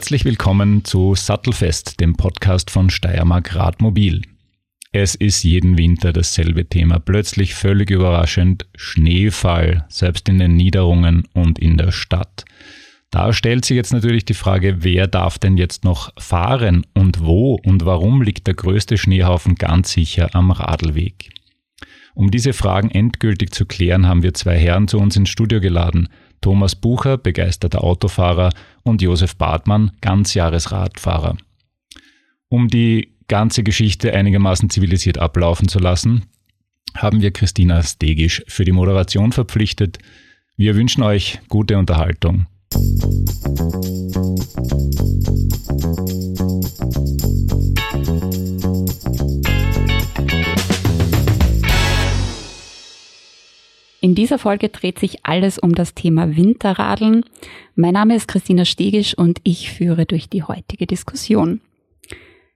Herzlich willkommen zu Sattelfest, dem Podcast von Steiermark Radmobil. Es ist jeden Winter dasselbe Thema. Plötzlich völlig überraschend Schneefall, selbst in den Niederungen und in der Stadt. Da stellt sich jetzt natürlich die Frage, wer darf denn jetzt noch fahren und wo und warum liegt der größte Schneehaufen ganz sicher am Radlweg? Um diese Fragen endgültig zu klären, haben wir zwei Herren zu uns ins Studio geladen. Thomas Bucher, begeisterter Autofahrer, und Josef Bartmann, Ganzjahresradfahrer. Um die ganze Geschichte einigermaßen zivilisiert ablaufen zu lassen, haben wir Christina Stegisch für die Moderation verpflichtet. Wir wünschen euch gute Unterhaltung. In dieser Folge dreht sich alles um das Thema Winterradeln. Mein Name ist Christina Stegisch und ich führe durch die heutige Diskussion.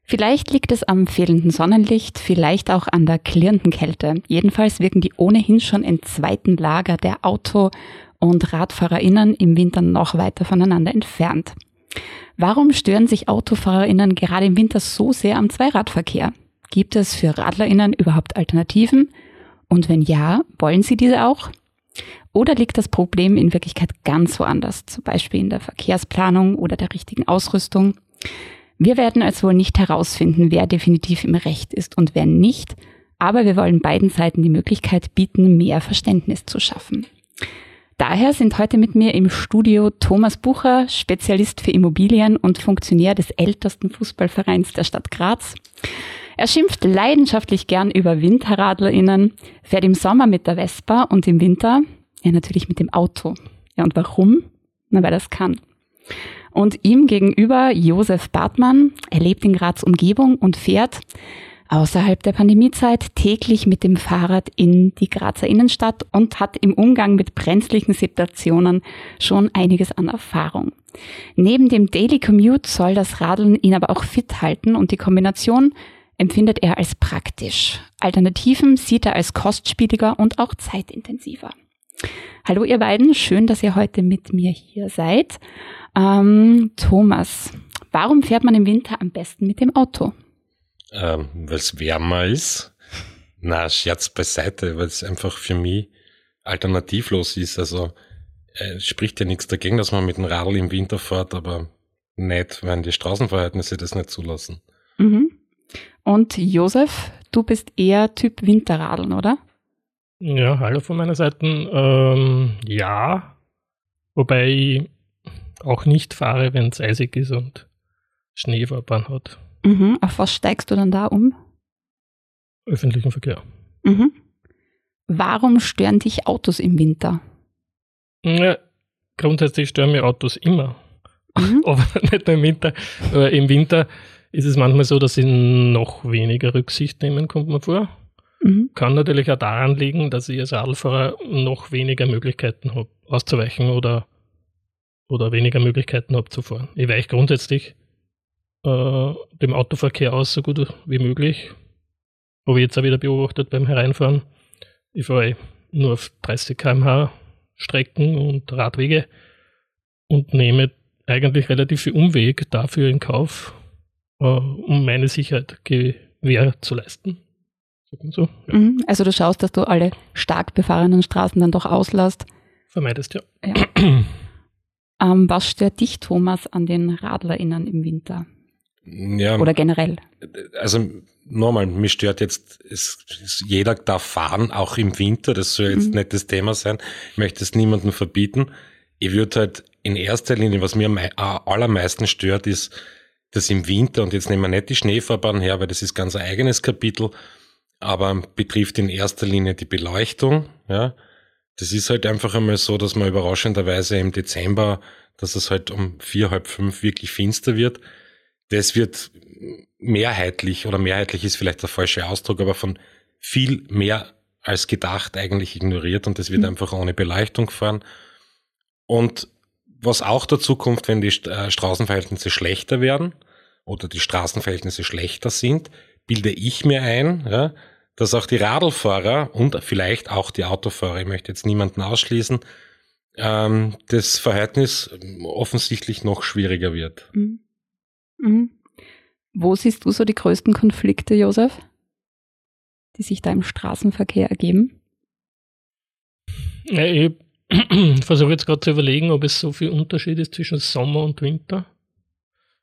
Vielleicht liegt es am fehlenden Sonnenlicht, vielleicht auch an der klirrenden Kälte. Jedenfalls wirken die ohnehin schon in zweiten Lager der Auto- und RadfahrerInnen im Winter noch weiter voneinander entfernt. Warum stören sich AutofahrerInnen gerade im Winter so sehr am Zweiradverkehr? Gibt es für RadlerInnen überhaupt Alternativen? Und wenn ja, wollen Sie diese auch? Oder liegt das Problem in Wirklichkeit ganz woanders, zum Beispiel in der Verkehrsplanung oder der richtigen Ausrüstung? Wir werden also wohl nicht herausfinden, wer definitiv im Recht ist und wer nicht, aber wir wollen beiden Seiten die Möglichkeit bieten, mehr Verständnis zu schaffen. Daher sind heute mit mir im Studio Thomas Bucher, Spezialist für Immobilien und Funktionär des ältesten Fußballvereins der Stadt Graz. Er schimpft leidenschaftlich gern über WinterradlerInnen, fährt im Sommer mit der Vespa und im Winter, ja natürlich mit dem Auto. Ja, und warum? Na, weil er es kann. Und ihm gegenüber Josef Bartmann, er lebt in Graz Umgebung und fährt außerhalb der Pandemiezeit täglich mit dem Fahrrad in die Grazer Innenstadt und hat im Umgang mit brenzlichen Situationen schon einiges an Erfahrung. Neben dem Daily Commute soll das Radeln ihn aber auch fit halten und die Kombination empfindet er als praktisch. Alternativen sieht er als kostspieliger und auch zeitintensiver. Hallo ihr beiden, schön, dass ihr heute mit mir hier seid. Ähm, Thomas, warum fährt man im Winter am besten mit dem Auto? Ähm, weil es wärmer ist. Na, Scherz beiseite, weil es einfach für mich alternativlos ist. Also äh, spricht ja nichts dagegen, dass man mit dem Radl im Winter fährt, aber nicht, wenn die Straßenverhältnisse das nicht zulassen. Mhm. Und Josef, du bist eher Typ Winterradeln, oder? Ja, hallo von meiner Seite. Ähm, ja, wobei ich auch nicht fahre, wenn es eisig ist und Schneefahrbahn hat. Mhm. Auf was steigst du dann da um? Öffentlichen Verkehr. Mhm. Warum stören dich Autos im Winter? Ja, grundsätzlich stören mich Autos immer. Mhm. Aber nicht nur im Winter. Aber Im Winter ist es manchmal so, dass sie noch weniger Rücksicht nehmen, kommt man vor. Mhm. Kann natürlich auch daran liegen, dass ich als Radlfahrer noch weniger Möglichkeiten habe, auszuweichen oder, oder weniger Möglichkeiten habe zu fahren. Ich weiche grundsätzlich äh, dem Autoverkehr aus so gut wie möglich. Habe ich jetzt auch wieder beobachtet beim Hereinfahren. Ich fahre nur auf 30 km/h Strecken und Radwege und nehme eigentlich relativ viel Umweg dafür in Kauf, äh, um meine Sicherheit Gewähr zu leisten. So, ja. Mhm. Also du schaust, dass du alle stark befahrenen Straßen dann doch auslässt. Vermeidest, ja. ja. ähm, was stört dich, Thomas, an den RadlerInnen im Winter? Ja, Oder generell? Also nochmal, mich stört jetzt, es, es, jeder darf fahren, auch im Winter, das soll jetzt mhm. nicht das Thema sein. Ich möchte es niemandem verbieten. Ich würde halt in erster Linie, was mir am allermeisten stört, ist, dass im Winter, und jetzt nehmen wir nicht die Schneefahrbahn her, weil das ist ganz ein eigenes Kapitel, aber betrifft in erster Linie die Beleuchtung, ja. Das ist halt einfach einmal so, dass man überraschenderweise im Dezember, dass es halt um vier, halb fünf wirklich finster wird. Das wird mehrheitlich, oder mehrheitlich ist vielleicht der falsche Ausdruck, aber von viel mehr als gedacht eigentlich ignoriert und das wird mhm. einfach ohne Beleuchtung fahren. Und was auch dazu kommt, wenn die äh, Straßenverhältnisse schlechter werden oder die Straßenverhältnisse schlechter sind, bilde ich mir ein, ja, dass auch die Radlfahrer und vielleicht auch die Autofahrer, ich möchte jetzt niemanden ausschließen, ähm, das Verhältnis offensichtlich noch schwieriger wird. Mhm. Mhm. Wo siehst du so die größten Konflikte, Josef, die sich da im Straßenverkehr ergeben? Ja, ich versuche jetzt gerade zu überlegen, ob es so viel Unterschied ist zwischen Sommer und Winter.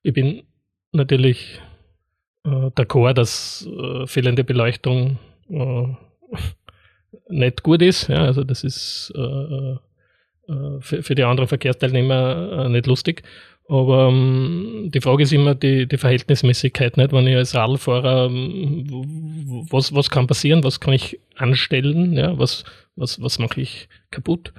Ich bin natürlich äh, d'accord, dass äh, fehlende Beleuchtung äh, nicht gut ist. Ja, also das ist äh, äh, für, für, die anderen Verkehrsteilnehmer äh, nicht lustig. Aber ähm, die Frage ist immer die, die Verhältnismäßigkeit, nicht? Wenn ich als Radlfahrer, ähm, was, was kann passieren, was kann ich anstellen, ja? was, was, was mache ich kaputt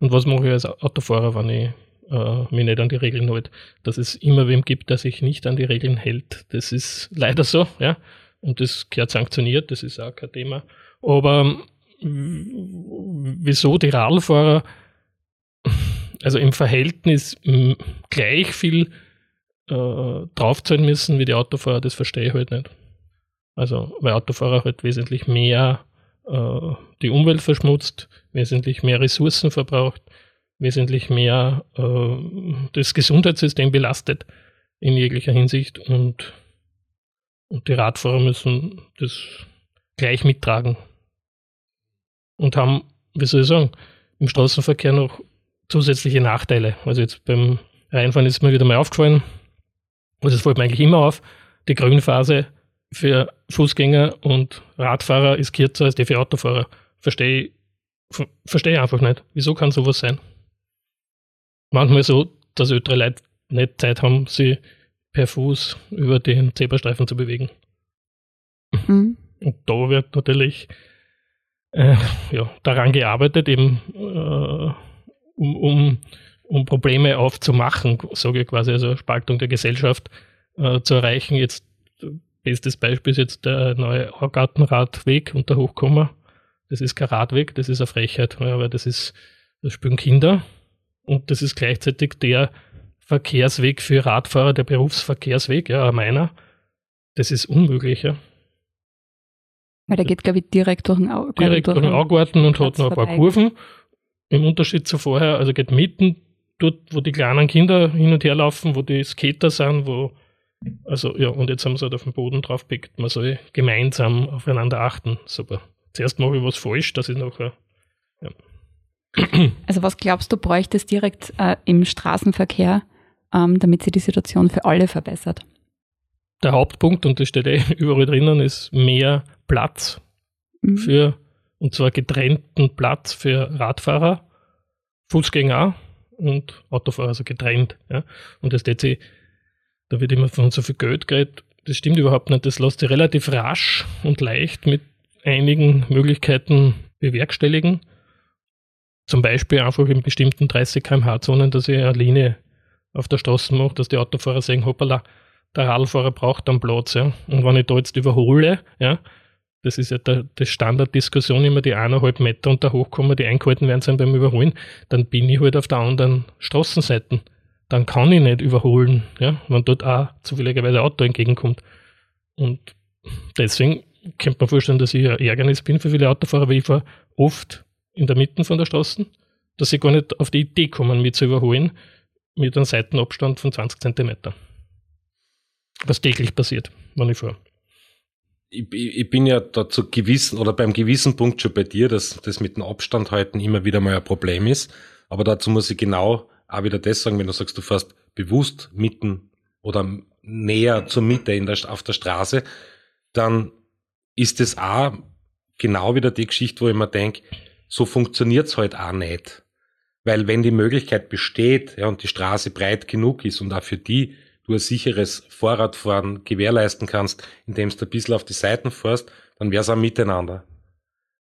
und was mache ich als Autofahrer, wenn ich äh, mich nicht an die Regeln halte. Dass es immer wem gibt, der sich nicht an die Regeln hält. Das ist leider so, ja. Und das gehört sanktioniert, das ist auch kein Thema. Aber wieso die Radlfahrer also im Verhältnis gleich viel äh, draufzahlen müssen wie die Autofahrer, das verstehe ich halt nicht. Also, weil Autofahrer halt wesentlich mehr äh, die Umwelt verschmutzt, wesentlich mehr Ressourcen verbraucht, wesentlich mehr äh, das Gesundheitssystem belastet in jeglicher Hinsicht und, und die Radfahrer müssen das gleich mittragen und haben, wie soll ich sagen, im Straßenverkehr noch zusätzliche Nachteile. Also jetzt beim Reinfahren ist mir wieder mal aufgefallen, und das fällt mir eigentlich immer auf, die Grünphase für Fußgänger und Radfahrer ist kürzer als die für Autofahrer. Verstehe verstehe einfach nicht. Wieso kann sowas sein? Manchmal so, dass ältere Leute nicht Zeit haben, sie per Fuß über den Zebrastreifen zu bewegen. Mhm. Und da wird natürlich äh, ja, daran gearbeitet, eben äh, um, um, um Probleme aufzumachen, sage ich quasi, also Spaltung der Gesellschaft äh, zu erreichen. Jetzt bestes Beispiel ist jetzt der neue Augartenradweg unter Hochkomma. Das ist kein Radweg, das ist eine Frechheit, ja, weil das ist, das spüren Kinder und das ist gleichzeitig der Verkehrsweg für Radfahrer, der Berufsverkehrsweg, ja, meiner. Das ist unmöglich, ja. Weil der geht, glaube ich, direkt durch den Augarten. Direkt durch den Augarten und hat noch ein paar Kurven. Im Unterschied zu vorher, also geht mitten dort, wo die kleinen Kinder hin und her laufen, wo die Skater sind, wo, also ja, und jetzt haben sie halt auf den Boden draufgepickt, man soll gemeinsam aufeinander achten. Super. Zuerst mache ich was falsch, dass ich nachher. Also was glaubst du, bräuchte es direkt äh, im Straßenverkehr, ähm, damit sich die Situation für alle verbessert? Der Hauptpunkt, und das steht eh überall drinnen, ist mehr Platz mhm. für und zwar getrennten Platz für Radfahrer, Fußgänger und Autofahrer, also getrennt. Ja. Und das sich, da wird immer von so viel Geld geredet. Das stimmt überhaupt nicht. Das lässt sich relativ rasch und leicht mit einigen Möglichkeiten bewerkstelligen. Zum Beispiel einfach in bestimmten 30 km/h-Zonen, dass ich eine Linie auf der Straße mache, dass die Autofahrer sagen, hoppala, der Radfahrer braucht dann Platz. Ja. Und wenn ich da jetzt überhole, ja, das ist ja der, die Standarddiskussion immer, die eineinhalb Meter und da hochkommen, die eingehalten werden sind beim Überholen, dann bin ich halt auf der anderen Straßenseite. Dann kann ich nicht überholen, ja, wenn dort auch zufälligerweise Auto entgegenkommt. Und deswegen könnte man vorstellen, dass ich ein Ärgernis bin für viele Autofahrer, weil ich fahre oft in der Mitte von der Straße, dass sie gar nicht auf die Idee kommen, mich zu überholen, mit einem Seitenabstand von 20 Zentimeter. Was täglich passiert, wenn ich fahre ich, ich bin ja da zu gewissen oder beim gewissen Punkt schon bei dir, dass das mit dem Abstand halten immer wieder mal ein Problem ist. Aber dazu muss ich genau auch wieder das sagen, wenn du sagst, du fährst bewusst mitten oder näher zur Mitte in der, auf der Straße, dann ist es auch genau wieder die Geschichte, wo ich mir denke, so funktioniert's halt auch nicht. Weil wenn die Möglichkeit besteht ja, und die Straße breit genug ist und auch für die du ein sicheres Fahrradfahren gewährleisten kannst, indem du ein bisschen auf die Seiten fährst, dann wär's auch miteinander.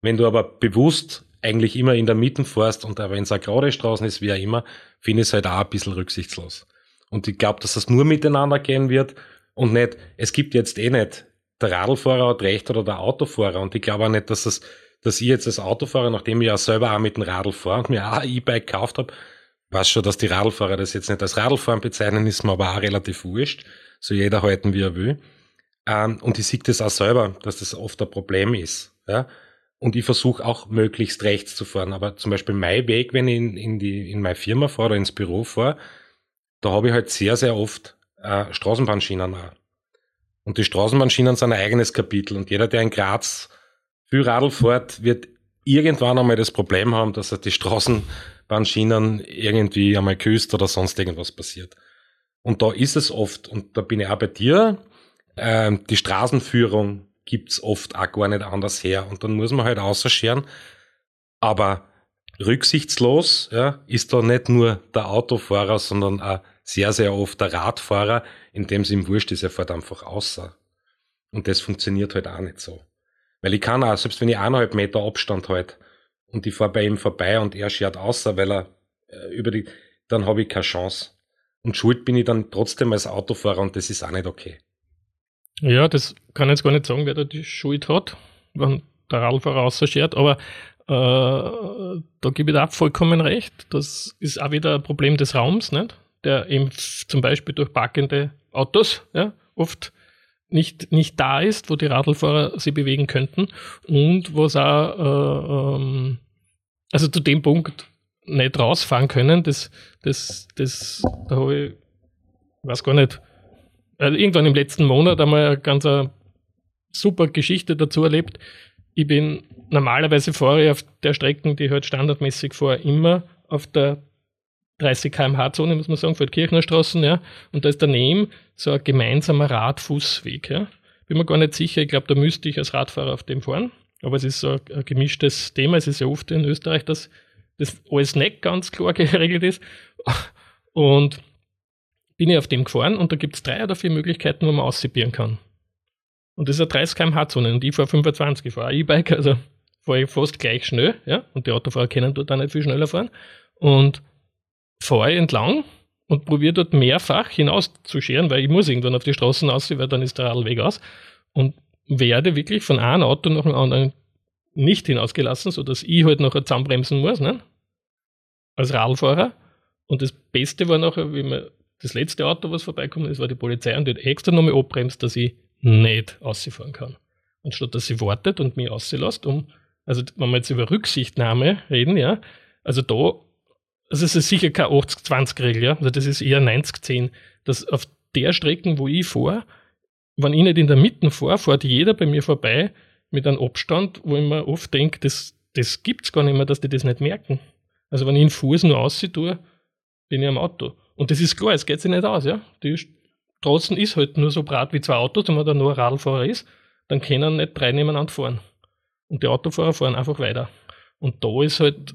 Wenn du aber bewusst eigentlich immer in der Mitte fährst und wenn es eine gerade Straßen ist, wie auch immer, finde ich es halt auch ein bisschen rücksichtslos. Und ich glaube, dass das nur miteinander gehen wird und nicht, es gibt jetzt eh nicht, der Radlfahrer hat recht oder der Autofahrer. Und ich glaube auch nicht, dass das, dass ich jetzt als Autofahrer, nachdem ich ja selber auch mit dem Radl fahre und mir auch ein E-Bike gekauft habe, weiß schon, dass die Radlfahrer das jetzt nicht als Radlfahren bezeichnen, ist mir aber auch relativ wurscht. So jeder halten, wie er will. Ähm, und ich sehe das auch selber, dass das oft ein Problem ist. Und ich versuche auch möglichst rechts zu fahren. Aber zum Beispiel mein Weg, wenn ich in, in, die, in meine Firma fahre oder ins Büro fahre, da habe ich halt sehr, sehr oft äh, Straßenbahnschienen auch. Und die Straßenbahnschienen sind ein eigenes Kapitel. Und jeder, der in Graz viel Radl fährt, wird irgendwann einmal das Problem haben, dass er die Straßenbahnschienen irgendwie einmal küsst oder sonst irgendwas passiert. Und da ist es oft, und da bin ich auch bei dir, äh, die Straßenführung gibt's oft auch gar nicht anders her. Und dann muss man halt ausscheren. Aber rücksichtslos ja, ist da nicht nur der Autofahrer, sondern auch sehr, sehr oft der Radfahrer, in dem es ihm wurscht ist, er fährt einfach außer. Und das funktioniert halt auch nicht so. Weil ich kann auch, selbst wenn ich eineinhalb Meter Abstand halt und ich fahre bei ihm vorbei und er schert außer, weil er äh, über die, dann habe ich keine Chance. Und schuld bin ich dann trotzdem als Autofahrer und das ist auch nicht okay. Ja, das kann ich jetzt gar nicht sagen, wer da die Schuld hat, wenn der Radfahrer rausschert, aber äh, da gebe ich da vollkommen recht. Das ist auch wieder ein Problem des Raums, nicht? der eben zum Beispiel durch parkende Autos ja, oft nicht, nicht da ist, wo die Radlfahrer sie bewegen könnten und wo sie auch, äh, ähm, also zu dem Punkt nicht rausfahren können, das, das, das, da habe ich, weiß gar nicht, also irgendwann im letzten Monat einmal eine ganz eine super Geschichte dazu erlebt. Ich bin normalerweise fahre ich auf der Strecke, die halt standardmäßig fahre, immer auf der 30 km/h Zone, muss man sagen, für die Kirchnerstraßen, ja. Und da ist daneben so ein gemeinsamer Radfußweg, ja. Bin mir gar nicht sicher, ich glaube, da müsste ich als Radfahrer auf dem fahren. Aber es ist so ein gemischtes Thema. Es ist ja oft in Österreich, dass das alles nicht ganz klar geregelt ist. Und bin ich auf dem gefahren und da gibt es drei oder vier Möglichkeiten, wo man aussipieren kann. Und das ist eine 30 km/h Zone und ich fahre 25, ich fahre E-Bike, also fahre ich fast gleich schnell, ja, und die Autofahrer können dort auch nicht viel schneller fahren. Und fahre ich entlang und probiere dort mehrfach hinauszuscheren, weil ich muss irgendwann auf die Straßen raus, weil dann ist der Radweg aus. Und werde wirklich von einem Auto nach dem anderen nicht hinausgelassen, sodass ich halt nachher zusammenbremsen muss, ne? als Radfahrer. Und das Beste war nachher, wie man das letzte Auto, was vorbeikommt ist, war die Polizei und die hat extra nochmal abbremst, dass ich nicht ausfahren kann. Und statt dass sie wartet und mich auslässt, um, also wenn wir jetzt über Rücksichtnahme reden, ja, also da also es ist sicher keine 80-20-Regel, ja. Also das ist eher 90-10. Dass auf der Strecke, wo ich fahre, wenn ich nicht in der Mitte fahre, fährt jeder bei mir vorbei mit einem Abstand, wo ich mir oft denke, das, das es gar nicht mehr, dass die das nicht merken. Also wenn ich einen Fuß nur aussiehe, bin ich am Auto. Und das ist klar, es geht sich nicht aus, ja. Die Straßen ist halt nur so breit wie zwei Autos, wenn man da nur ein Radlfahrer ist, dann können nicht drei nebeneinander fahren. Und die Autofahrer fahren einfach weiter. Und da ist halt,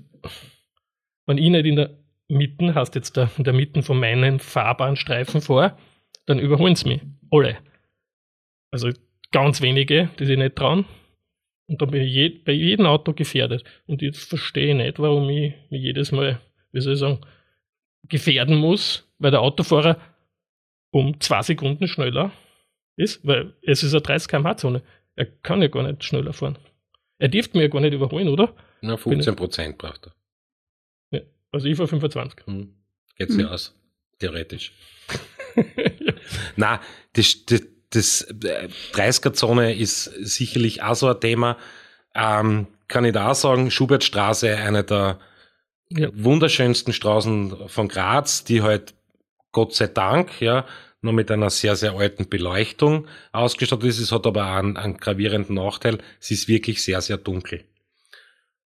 wenn ich nicht in der Mitte, hast jetzt da in der Mitte von meinen Fahrbahnstreifen vor, dann überholen sie mich. Alle. Also ganz wenige, die sich nicht trauen. Und dann bin ich je, bei jedem Auto gefährdet. Und jetzt verstehe ich nicht, warum ich mich jedes Mal, wie soll ich sagen, gefährden muss, weil der Autofahrer um zwei Sekunden schneller ist, weil es ist eine 30 km/h Zone. Er kann ja gar nicht schneller fahren. Er dürfte mir ja gar nicht überholen, oder? Na, 15 Prozent braucht er. Also ich war 25. Hm. Geht's hm. aus, theoretisch. Na, das, das, das 30er-Zone äh, ist sicherlich auch so ein Thema. Ähm, kann ich da auch sagen, Schubertstraße, eine der ja. wunderschönsten Straßen von Graz, die halt Gott sei Dank, ja, nur mit einer sehr, sehr alten Beleuchtung ausgestattet ist. Es hat aber auch einen, einen gravierenden Nachteil. Es ist wirklich sehr, sehr dunkel.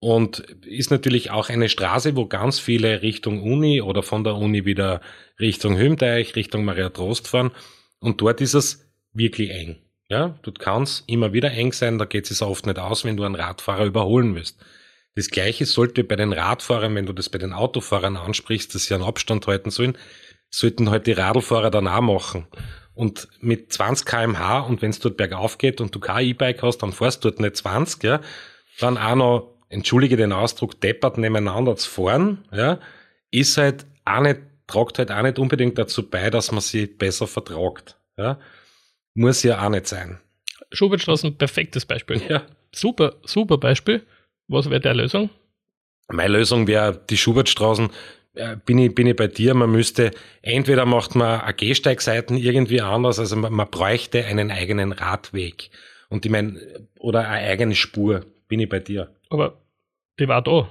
Und ist natürlich auch eine Straße, wo ganz viele Richtung Uni oder von der Uni wieder Richtung Hümteich, Richtung Maria Trost fahren. Und dort ist es wirklich eng. Ja, dort kann es immer wieder eng sein, da geht es oft nicht aus, wenn du einen Radfahrer überholen willst. Das gleiche sollte bei den Radfahrern, wenn du das bei den Autofahrern ansprichst, dass sie einen Abstand halten sollen, sollten halt die Radlfahrer dann auch machen. Und mit 20 kmh und wenn es dort bergauf geht und du kein E-Bike hast, dann fährst du dort nicht 20, ja, dann auch noch entschuldige den Ausdruck, deppert nebeneinander zu fahren, ja, ist halt auch nicht, tragt halt auch nicht unbedingt dazu bei, dass man sie besser vertragt. Ja. Muss ja auch nicht sein. Schubertstraßen, perfektes Beispiel. Ja. Super, super Beispiel. Was wäre der Lösung? Meine Lösung wäre die Schubertstraßen, äh, bin ich, bin ich bei dir, man müsste, entweder macht man eine Gehsteigseiten irgendwie anders, also man, man bräuchte einen eigenen Radweg. Und ich meine, oder eine eigene Spur bin ich bei dir. Aber die war da.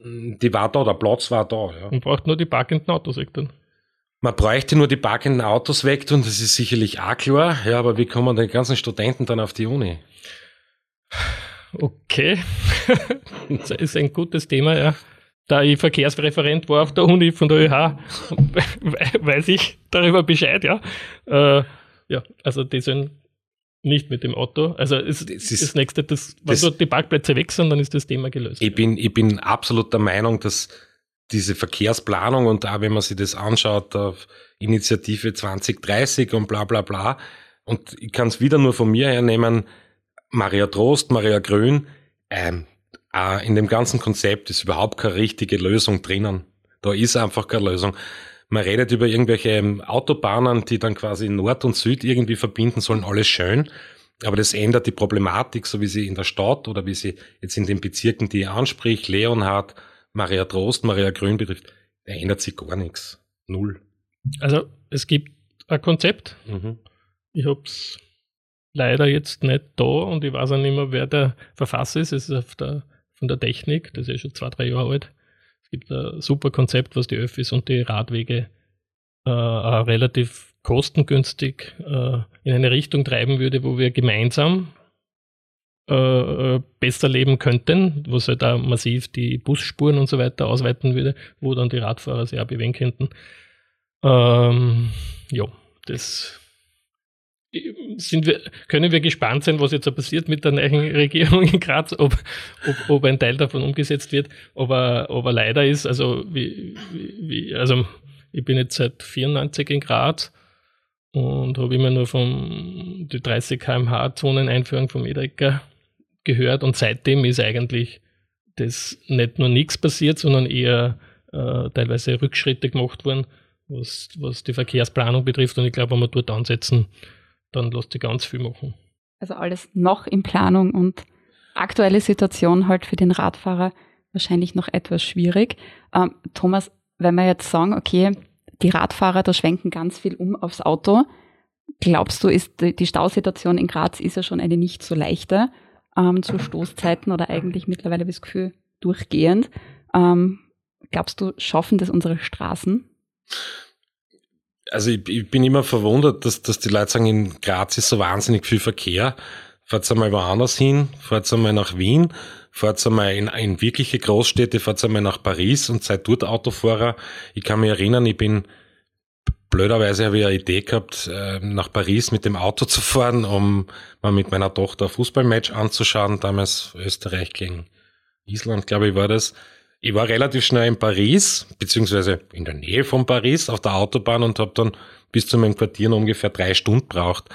Die war da, der Platz war da. Ja. Man braucht nur die parkenden Autos weg dann. Man bräuchte nur die parkenden Autos weg und das ist sicherlich auch klar. Ja, aber wie kommen die ganzen Studenten dann auf die Uni? Okay, das ist ein gutes Thema, ja. Da ich Verkehrsreferent war auf der Uni von der ÖH, weiß ich darüber Bescheid, ja. Äh, ja, also die sollen nicht mit dem Auto. Also ist, das, ist, das nächste, das, wenn das, dort die Parkplätze weg sind, dann ist das Thema gelöst. Ich bin, ich bin absolut der Meinung, dass diese Verkehrsplanung und auch wenn man sich das anschaut, auf Initiative 2030 und bla bla bla, und ich kann es wieder nur von mir hernehmen, Maria Trost, Maria Grün, ähm, äh, in dem ganzen Konzept ist überhaupt keine richtige Lösung drinnen. Da ist einfach keine Lösung. Man redet über irgendwelche ähm, Autobahnen, die dann quasi Nord und Süd irgendwie verbinden sollen, alles schön. Aber das ändert die Problematik, so wie sie in der Stadt oder wie sie jetzt in den Bezirken, die ich anspricht, Leonhard, Maria Trost, Maria Grün betrifft, da ändert sich gar nichts. Null. Also es gibt ein Konzept. Mhm. Ich habe es leider jetzt nicht da und ich weiß auch nicht mehr, wer der Verfasser ist. Es ist der, von der Technik, das ist ja schon zwei, drei Jahre alt. Es gibt ein super Konzept, was die Öffis und die Radwege äh, relativ kostengünstig äh, in eine Richtung treiben würde, wo wir gemeinsam äh, besser leben könnten, wo es halt auch massiv die Busspuren und so weiter ausweiten würde, wo dann die Radfahrer sehr bewegen könnten. Ähm, ja, das sind wir, können wir gespannt sein, was jetzt passiert mit der neuen Regierung in Graz, ob, ob, ob ein Teil davon umgesetzt wird. Aber, aber leider ist, also, wie, wie, also ich bin jetzt seit 94 in Graz und habe immer nur von die 30 km/h Zoneneinführung vom Edrecker gehört und seitdem ist eigentlich das nicht nur nichts passiert, sondern eher äh, teilweise Rückschritte gemacht worden, was, was die Verkehrsplanung betrifft. Und ich glaube, wenn wir dort ansetzen, dann lässt sich ganz viel machen. Also alles noch in Planung und aktuelle Situation halt für den Radfahrer wahrscheinlich noch etwas schwierig. Ähm, Thomas, wenn wir jetzt sagen, okay, die Radfahrer, da schwenken ganz viel um aufs Auto. Glaubst du, ist die Stausituation in Graz ist ja schon eine nicht so leichte ähm, zu Stoßzeiten oder eigentlich mittlerweile das Gefühl durchgehend. Ähm, glaubst du, schaffen das unsere Straßen? Also ich, ich, bin immer verwundert, dass, dass die Leute sagen, in Graz ist so wahnsinnig viel Verkehr. Fahrt einmal woanders hin, fahrt einmal nach Wien, fahrt einmal in, in wirkliche Großstädte, fahrt einmal nach Paris und seid dort Autofahrer. Ich kann mich erinnern, ich bin blöderweise habe ich eine Idee gehabt, äh, nach Paris mit dem Auto zu fahren, um mal mit meiner Tochter ein Fußballmatch anzuschauen, damals Österreich gegen Island, glaube ich, war das. Ich war relativ schnell in Paris, beziehungsweise in der Nähe von Paris auf der Autobahn und habe dann bis zu meinem Quartier noch ungefähr drei Stunden braucht.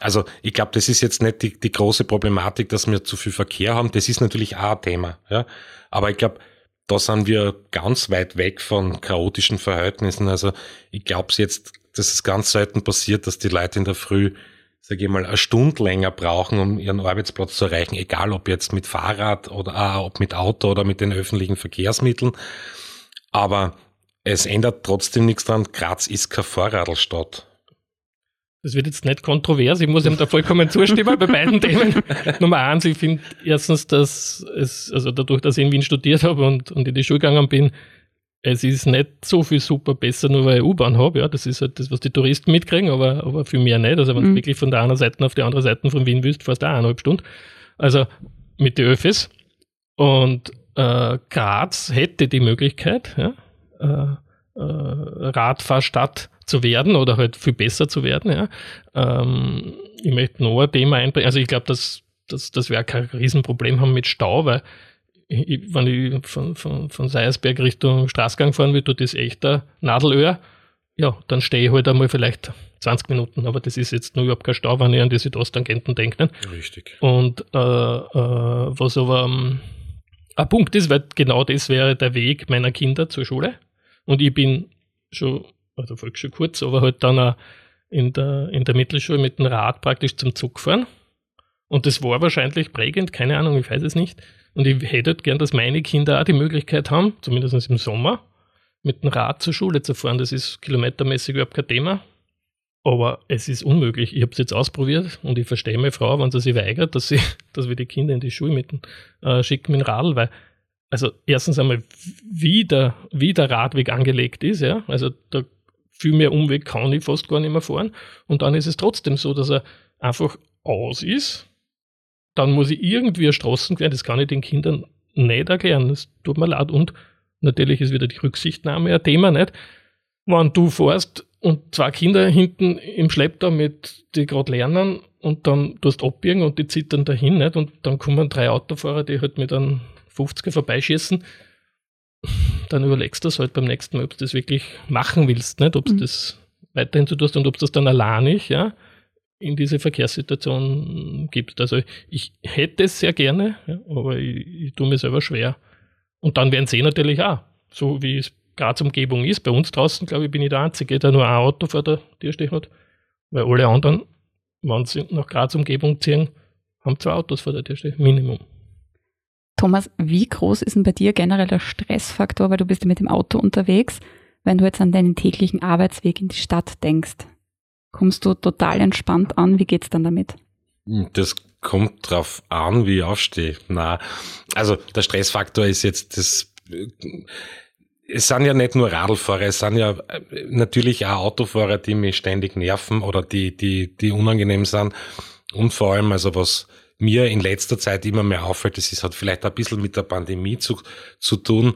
Also ich glaube, das ist jetzt nicht die, die große Problematik, dass wir zu viel Verkehr haben. Das ist natürlich auch ein Thema. Ja? Aber ich glaube, da sind wir ganz weit weg von chaotischen Verhältnissen. Also ich glaube es jetzt, dass es ganz selten passiert, dass die Leute in der Früh sage ich mal, eine Stunde länger brauchen, um ihren Arbeitsplatz zu erreichen, egal ob jetzt mit Fahrrad oder äh, ob mit Auto oder mit den öffentlichen Verkehrsmitteln. Aber es ändert trotzdem nichts daran, Graz ist keine Vorradlstadt. Das wird jetzt nicht kontrovers, ich muss ihm da vollkommen zustimmen bei beiden Themen. Nummer eins, ich finde erstens, dass es, also dadurch, dass ich in Wien studiert habe und, und in die Schule gegangen bin, es ist nicht so viel super besser, nur weil ich U-Bahn habe. Ja, das ist halt das, was die Touristen mitkriegen, aber, aber für mich nicht. Also wenn du mhm. wirklich von der einen Seite auf die andere Seite von Wien willst, fährst du auch eineinhalb Stunden. Also mit den Öffis. Und äh, Graz hätte die Möglichkeit, ja, äh, äh, Radfahrstadt zu werden oder halt viel besser zu werden. Ja. Ähm, ich möchte noch ein Thema einbringen. Also ich glaube, dass, dass, dass wir auch kein Riesenproblem haben mit Stau, weil wenn ich von, von, von Seiersberg Richtung Straßgang fahren will, tut das echt ein Nadelöhr. Ja, dann stehe ich halt einmal vielleicht 20 Minuten, aber das ist jetzt nur überhaupt kein Stau, wenn ich an die Südosttangenten denke. Richtig. Und äh, äh, was aber ähm, ein Punkt ist, weil genau das wäre der Weg meiner Kinder zur Schule. Und ich bin schon, also schon kurz, aber halt dann auch in der, in der Mittelschule mit dem Rad praktisch zum Zug fahren. Und das war wahrscheinlich prägend, keine Ahnung, ich weiß es nicht. Und ich hätte halt gern, dass meine Kinder auch die Möglichkeit haben, zumindest im Sommer, mit dem Rad zur Schule zu fahren. Das ist kilometermäßig überhaupt kein Thema. Aber es ist unmöglich. Ich habe es jetzt ausprobiert und ich verstehe meine Frau, wenn sie sich weigert, dass, sie, dass wir die Kinder in die Schule mitten äh, schicken mit dem Radl, weil also erstens einmal, wie der, wie der Radweg angelegt ist, ja, also da viel mehr Umweg kann ich fast gar nicht mehr fahren. Und dann ist es trotzdem so, dass er einfach aus ist. Dann muss ich irgendwie Straßen queren, das kann ich den Kindern nicht erklären. Das tut mir leid. Und natürlich ist wieder die Rücksichtnahme ein Thema, nicht? Wenn du fährst und zwei Kinder hinten im Schlepptau mit, die gerade lernen und dann tust abbiegen und die zittern dahin, nicht? Und dann kommen drei Autofahrer, die halt mit einem 50er vorbeischießen, dann überlegst du das halt beim nächsten Mal, ob du das wirklich machen willst, nicht? Ob du mhm. das weiterhin so tust und ob du das dann alleinig, ja, in diese Verkehrssituation gibt. Also ich hätte es sehr gerne, ja, aber ich, ich tue mir selber schwer. Und dann werden sie natürlich auch, so wie es Graz Umgebung ist. Bei uns draußen, glaube ich, bin ich der Einzige, der nur ein Auto vor der Tür stehen hat. Weil alle anderen, wenn sie nach Graz Umgebung ziehen, haben zwei Autos vor der Tür stehen, Minimum. Thomas, wie groß ist denn bei dir generell der Stressfaktor, weil du bist mit dem Auto unterwegs, wenn du jetzt an deinen täglichen Arbeitsweg in die Stadt denkst? Kommst du total entspannt an? Wie geht's dann damit? Hm, das kommt drauf an, wie ich aufstehe. Na, also der Stressfaktor ist jetzt das es sind ja nicht nur Radlfahrer, es sind ja äh, natürlich auch Autofahrer, die mich ständig nerven oder die, die, die unangenehm sind. Und vor allem, also was mir in letzter Zeit immer mehr auffällt, das ist, hat vielleicht ein bisschen mit der Pandemie zu, zu tun,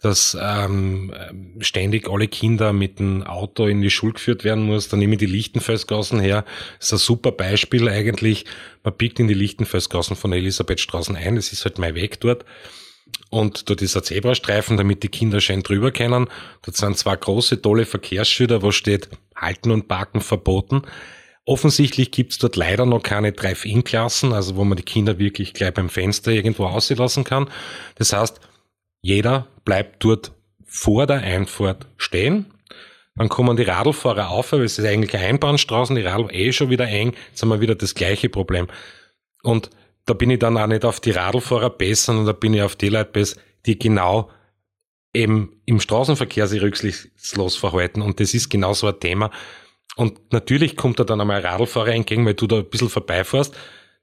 dass ähm, ständig alle Kinder mit dem Auto in die Schule geführt werden muss. Dann nehme ich die Lichtenfelsgassen her. Das ist ein super Beispiel eigentlich. Man biegt in die Lichtenfelsgassen von der Elisabethstraßen ein. Das ist halt mein Weg dort. Und dort ist ein Zebrastreifen, damit die Kinder schön drüber können. Dort sind zwei große, tolle Verkehrsschilder, wo steht Halten und Parken verboten. Offensichtlich gibt's dort leider noch keine Drive-In-Klassen, also wo man die Kinder wirklich gleich beim Fenster irgendwo auslassen kann. Das heißt, jeder bleibt dort vor der Einfahrt stehen. Dann kommen die Radlfahrer auf, weil es ist eigentlich Einbahnstraßen, die Radl eh schon wieder eng, jetzt haben wir wieder das gleiche Problem. Und da bin ich dann auch nicht auf die Radlfahrer besser, sondern da bin ich auf die Leute besser, die genau eben im Straßenverkehr sich rücksichtslos verhalten. Und das ist genau so ein Thema. Und natürlich kommt da dann einmal ein Radlfahrer entgegen, weil du da ein bisschen vorbeifährst.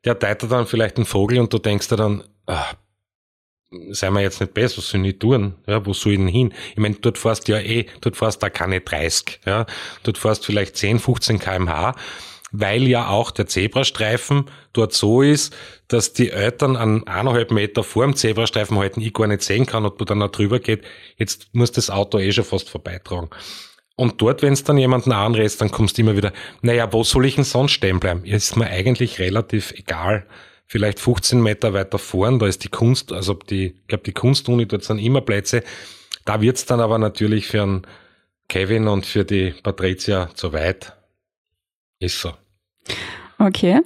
Der teilt dann vielleicht einen Vogel und du denkst dir dann, ah, sei wir jetzt nicht besser, was soll ich tun? Ja, wo soll ich denn hin? Ich meine, dort fährst ja eh, dort fährst da keine 30, ja. Dort fährst vielleicht 10, 15 kmh, weil ja auch der Zebrastreifen dort so ist, dass die Eltern an eineinhalb Meter vor dem Zebrastreifen halten, ich gar nicht sehen kann, ob du dann da drüber geht. Jetzt muss das Auto eh schon fast vorbeitragen. Und dort, wenn es dann jemanden anrätst, dann kommst du immer wieder, naja, wo soll ich denn sonst stehen bleiben? Ist mir eigentlich relativ egal vielleicht 15 Meter weiter vorn, da ist die Kunst, also die, ich glaube, die Kunstuni, dort sind immer Plätze. Da wird's dann aber natürlich für einen Kevin und für die Patricia zu weit. Ist so. Okay.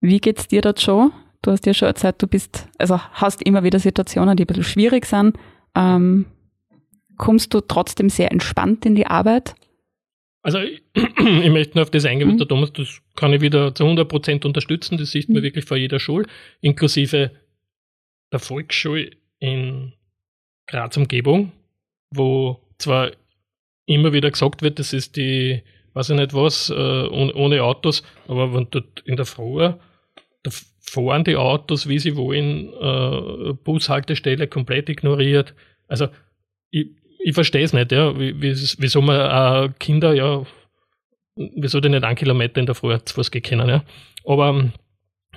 Wie geht's dir dort schon? Du hast ja schon erzählt, du bist, also hast immer wieder Situationen, die ein bisschen schwierig sind. Ähm, kommst du trotzdem sehr entspannt in die Arbeit? Also ich, ich möchte nur auf das eingehen, mhm. der Thomas, das kann ich wieder zu 100% unterstützen, das sieht man mhm. wirklich vor jeder Schule, inklusive der Volksschule in Graz Umgebung, wo zwar immer wieder gesagt wird, das ist die, weiß ich nicht was, äh, ohne, Autos, aber wenn dort in der Früh, da fahren die Autos, wie sie wollen, äh, Bushaltestelle komplett ignoriert. Also ich, ich verstehe es nicht, ja, wie, wieso man äh, Kinder, ja, wieso die nicht einen Kilometer in der Früh zu Fuß gehen können, ja. Aber ähm,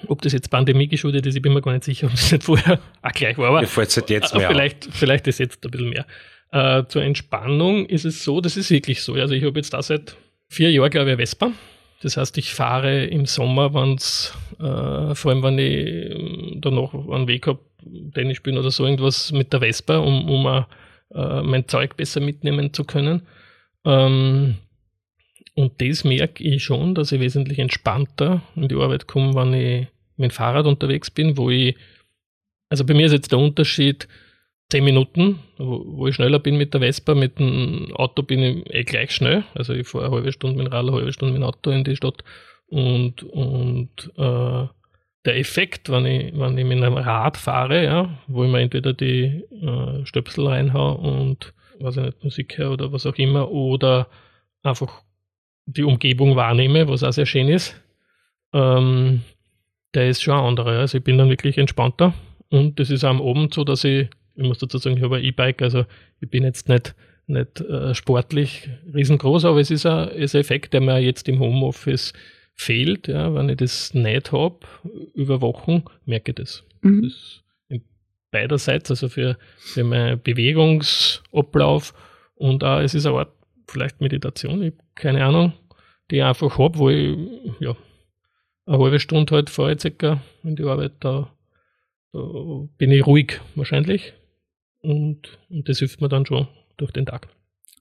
ob das jetzt Pandemie geschuldet ist, ich bin mir gar nicht sicher, ob das nicht vorher auch gleich war. Aber halt jetzt mehr vielleicht, vielleicht ist jetzt ein bisschen mehr. Äh, zur Entspannung ist es so, das ist wirklich so. Also ich habe jetzt da seit vier Jahren, glaube ich, Vespa. Das heißt, ich fahre im Sommer, wenn es, äh, vor allem wenn ich ähm, da noch einen Weg habe, Tennis spielen oder so irgendwas mit der Vespa, um, um ein äh, mein Zeug besser mitnehmen zu können. Ähm, und das merke ich schon, dass ich wesentlich entspannter in die Arbeit komme, wenn ich mit dem Fahrrad unterwegs bin, wo ich, also bei mir ist jetzt der Unterschied 10 Minuten, wo, wo ich schneller bin mit der Vespa, mit dem Auto bin ich eh gleich schnell. Also ich fahre eine halbe Stunde mit dem Rad, eine halbe Stunde mit dem Auto in die Stadt und, und äh, der Effekt, wenn ich, wenn ich mit einem Rad fahre, ja, wo ich mir entweder die äh, Stöpsel reinhau und was ich nicht, Musik höre oder was auch immer, oder einfach die Umgebung wahrnehme, was auch sehr schön ist, ähm, der ist schon ein anderer. Also ich bin dann wirklich entspannter. Und das ist am Abend so, dass ich, ich muss dazu sagen, ich habe ein E-Bike, also ich bin jetzt nicht, nicht äh, sportlich riesengroß, aber es ist ein, ist ein Effekt, der mir jetzt im Homeoffice fehlt. Ja, wenn ich das nicht habe, über Wochen, merke ich das. Mhm. das beiderseits, also für, für meinen Bewegungsablauf und auch, es ist eine Art vielleicht Meditation, ich keine Ahnung, die ich einfach habe, wo ich ja, eine halbe Stunde halt fahre circa in die Arbeit, da, da bin ich ruhig wahrscheinlich und, und das hilft mir dann schon durch den Tag.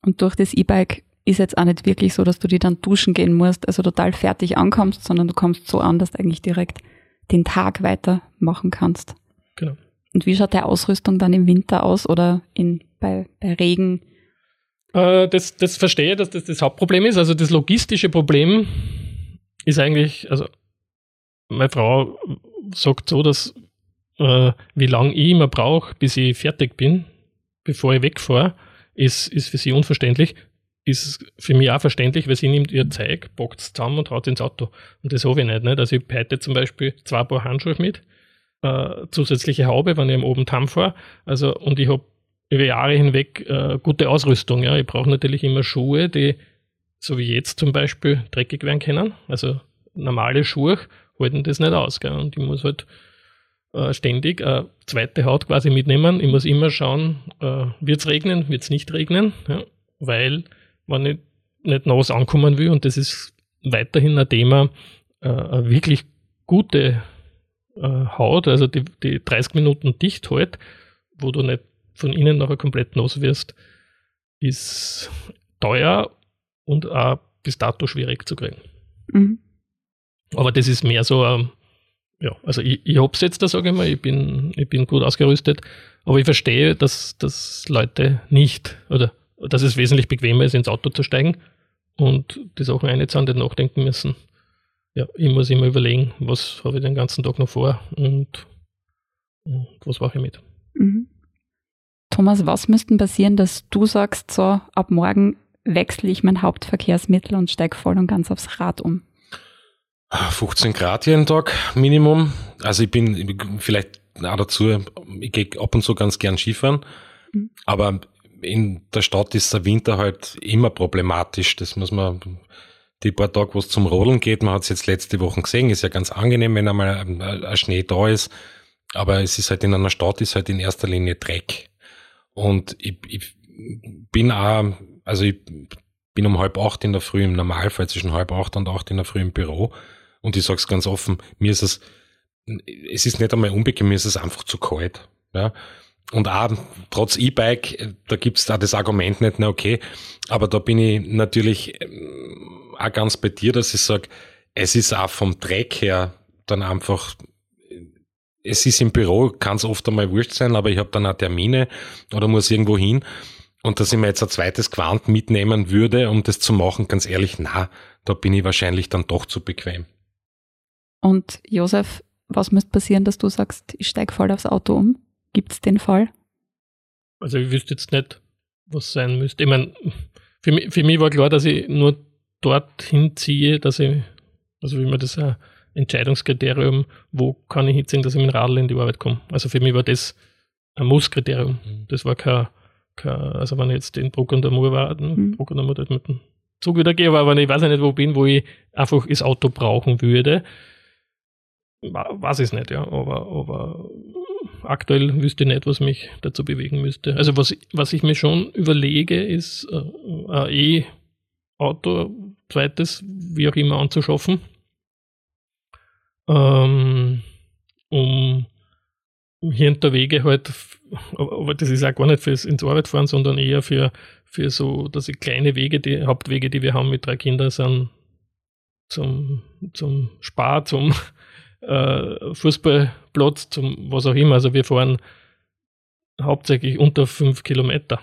Und durch das E-Bike ist jetzt auch nicht wirklich so, dass du dir dann duschen gehen musst, also total fertig ankommst, sondern du kommst so an, dass du eigentlich direkt den Tag weitermachen kannst. Genau. Und wie schaut der Ausrüstung dann im Winter aus oder in, bei, bei Regen? Äh, das, das verstehe, dass das das Hauptproblem ist. Also das logistische Problem ist eigentlich, also meine Frau sagt so, dass äh, wie lange ich immer brauche, bis ich fertig bin, bevor ich wegfahre, ist, ist für sie unverständlich. Ist für mich auch verständlich, weil sie nimmt ihr Zeug, packt es zusammen und haut ins Auto. Und das habe ich nicht. nicht? Also ich heute zum Beispiel zwei Paar Handschuhe mit, äh, zusätzliche Haube, wenn ich am oben Tam fahre. Also, und ich habe über Jahre hinweg äh, gute Ausrüstung. Ja. Ich brauche natürlich immer Schuhe, die, so wie jetzt zum Beispiel, dreckig werden können. Also normale Schuhe halten das nicht aus. Gell. Und ich muss halt äh, ständig eine zweite Haut quasi mitnehmen. Ich muss immer schauen, äh, wird es regnen, wird es nicht regnen, ja. weil wenn ich nicht nass ankommen will, und das ist weiterhin ein Thema, äh, eine wirklich gute äh, Haut, also die, die 30 Minuten dicht hält, wo du nicht von innen nachher komplett nass wirst, ist teuer und auch bis dato schwierig zu kriegen. Mhm. Aber das ist mehr so, ähm, ja, also ich, ich hab's jetzt da, sage ich mal, ich bin, ich bin gut ausgerüstet, aber ich verstehe, dass, dass Leute nicht, oder dass es wesentlich bequemer ist, ins Auto zu steigen und die Sachen einzahlen, nicht nachdenken müssen. Ja, ich muss immer überlegen, was habe ich den ganzen Tag noch vor und, und was mache ich mit. Mhm. Thomas, was müsste passieren, dass du sagst, so ab morgen wechsle ich mein Hauptverkehrsmittel und steige voll und ganz aufs Rad um? 15 Grad jeden Tag Minimum. Also ich bin vielleicht auch dazu, ich gehe ab und zu ganz gern Skifahren, mhm. aber in der Stadt ist der Winter halt immer problematisch. Das muss man die paar Tage, wo es zum Rodeln geht, man hat es jetzt letzte Woche gesehen, ist ja ganz angenehm, wenn einmal ein Schnee da ist. Aber es ist halt in einer Stadt, ist halt in erster Linie Dreck. Und ich, ich bin auch, also ich bin um halb acht in der Früh im Normalfall zwischen halb acht und acht in der Früh im Büro. Und ich sage es ganz offen, mir ist es, es ist nicht einmal unbequem, mir ist es einfach zu kalt. Ja. Und auch trotz E-Bike, da gibt's da das Argument nicht, na okay, aber da bin ich natürlich ähm, auch ganz bei dir, dass ich sage, es ist auch vom Dreck her dann einfach es ist im Büro, kann es oft einmal wurscht sein, aber ich habe dann auch Termine oder muss irgendwo hin. Und dass ich mir jetzt ein zweites Quant mitnehmen würde, um das zu machen, ganz ehrlich, na, da bin ich wahrscheinlich dann doch zu bequem. Und Josef, was müsste passieren, dass du sagst, ich steige voll aufs Auto um? Gibt es den Fall? Also ich wüsste jetzt nicht, was sein müsste. Ich meine, für mich, für mich war klar, dass ich nur dorthin ziehe, dass ich, also wie man das auch Entscheidungskriterium, wo kann ich hinziehen, dass ich mit dem Radl in die Arbeit komme. Also für mich war das ein Musskriterium. Mhm. Das war kein, kein, also wenn ich jetzt in Bruck und der Mur war, mhm. Bruck und der Mur dort mit dem Zug wieder gehe, aber wenn ich weiß nicht, wo bin, wo ich einfach das Auto brauchen würde, weiß ich es nicht, ja. Aber, aber aktuell wüsste ich nicht, was mich dazu bewegen müsste. Also was, was ich mir schon überlege, ist äh, ein E-Auto, zweites, wie auch immer, anzuschaffen ähm, um hier der Wege halt, aber das ist auch gar nicht fürs ins Arbeit fahren, sondern eher für, für so, dass ich kleine Wege, die Hauptwege, die wir haben mit drei Kindern, sind zum, zum Spar, zum äh, Fußballplatz, zum was auch immer. Also wir fahren hauptsächlich unter fünf Kilometer.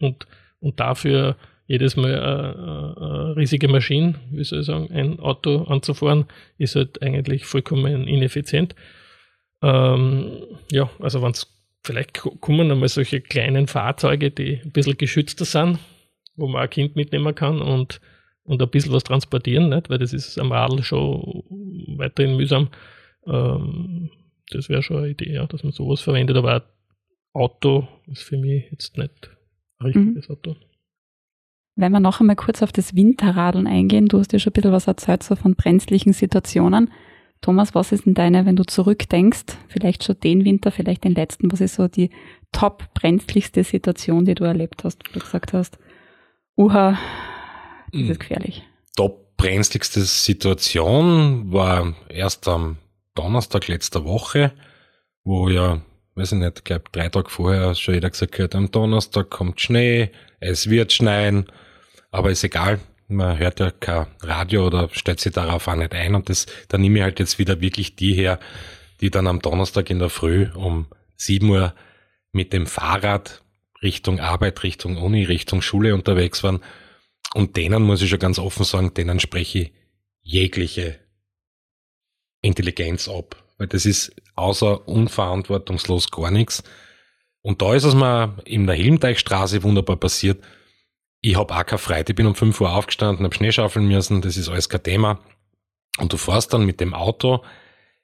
Und, und dafür jedes Mal eine, eine riesige Maschine, wie soll ich sagen, ein Auto anzufahren, ist halt eigentlich vollkommen ineffizient. Ähm, ja, also wenn es vielleicht kommen einmal solche kleinen Fahrzeuge, die ein bisschen geschützter sind, wo man ein Kind mitnehmen kann und, und ein bisschen was transportieren, nicht? weil das ist am Radl schon weiterhin mühsam. Ähm, das wäre schon eine Idee, ja, dass man sowas verwendet, aber ein Auto ist für mich jetzt nicht ein richtiges mhm. Auto. Wenn wir noch einmal kurz auf das Winterradeln eingehen, du hast ja schon ein bisschen was erzählt so von brenzlichen Situationen. Thomas, was ist denn deine, wenn du zurückdenkst, vielleicht schon den Winter, vielleicht den letzten, was ist so die top brenzligste Situation, die du erlebt hast, wo du gesagt hast, uha, das ist hm. gefährlich. Top brenzligste Situation war erst am Donnerstag letzter Woche, wo ja, weiß ich nicht, ich glaube drei Tage vorher schon jeder gesagt hat, am Donnerstag kommt Schnee, es wird schneien, aber ist egal, man hört ja kein Radio oder stellt sich darauf auch nicht ein und das, da nehme ich halt jetzt wieder wirklich die her, die dann am Donnerstag in der Früh um 7 Uhr mit dem Fahrrad Richtung Arbeit, Richtung Uni, Richtung Schule unterwegs waren. Und denen muss ich schon ganz offen sagen, denen spreche ich jegliche Intelligenz ab. Weil das ist außer unverantwortungslos gar nichts. Und da ist es mir in der Hilmteichstraße wunderbar passiert, ich habe auch keine Freude. Ich bin um 5 Uhr aufgestanden, habe Schnee schaufeln müssen, das ist alles kein Thema. Und du fährst dann mit dem Auto.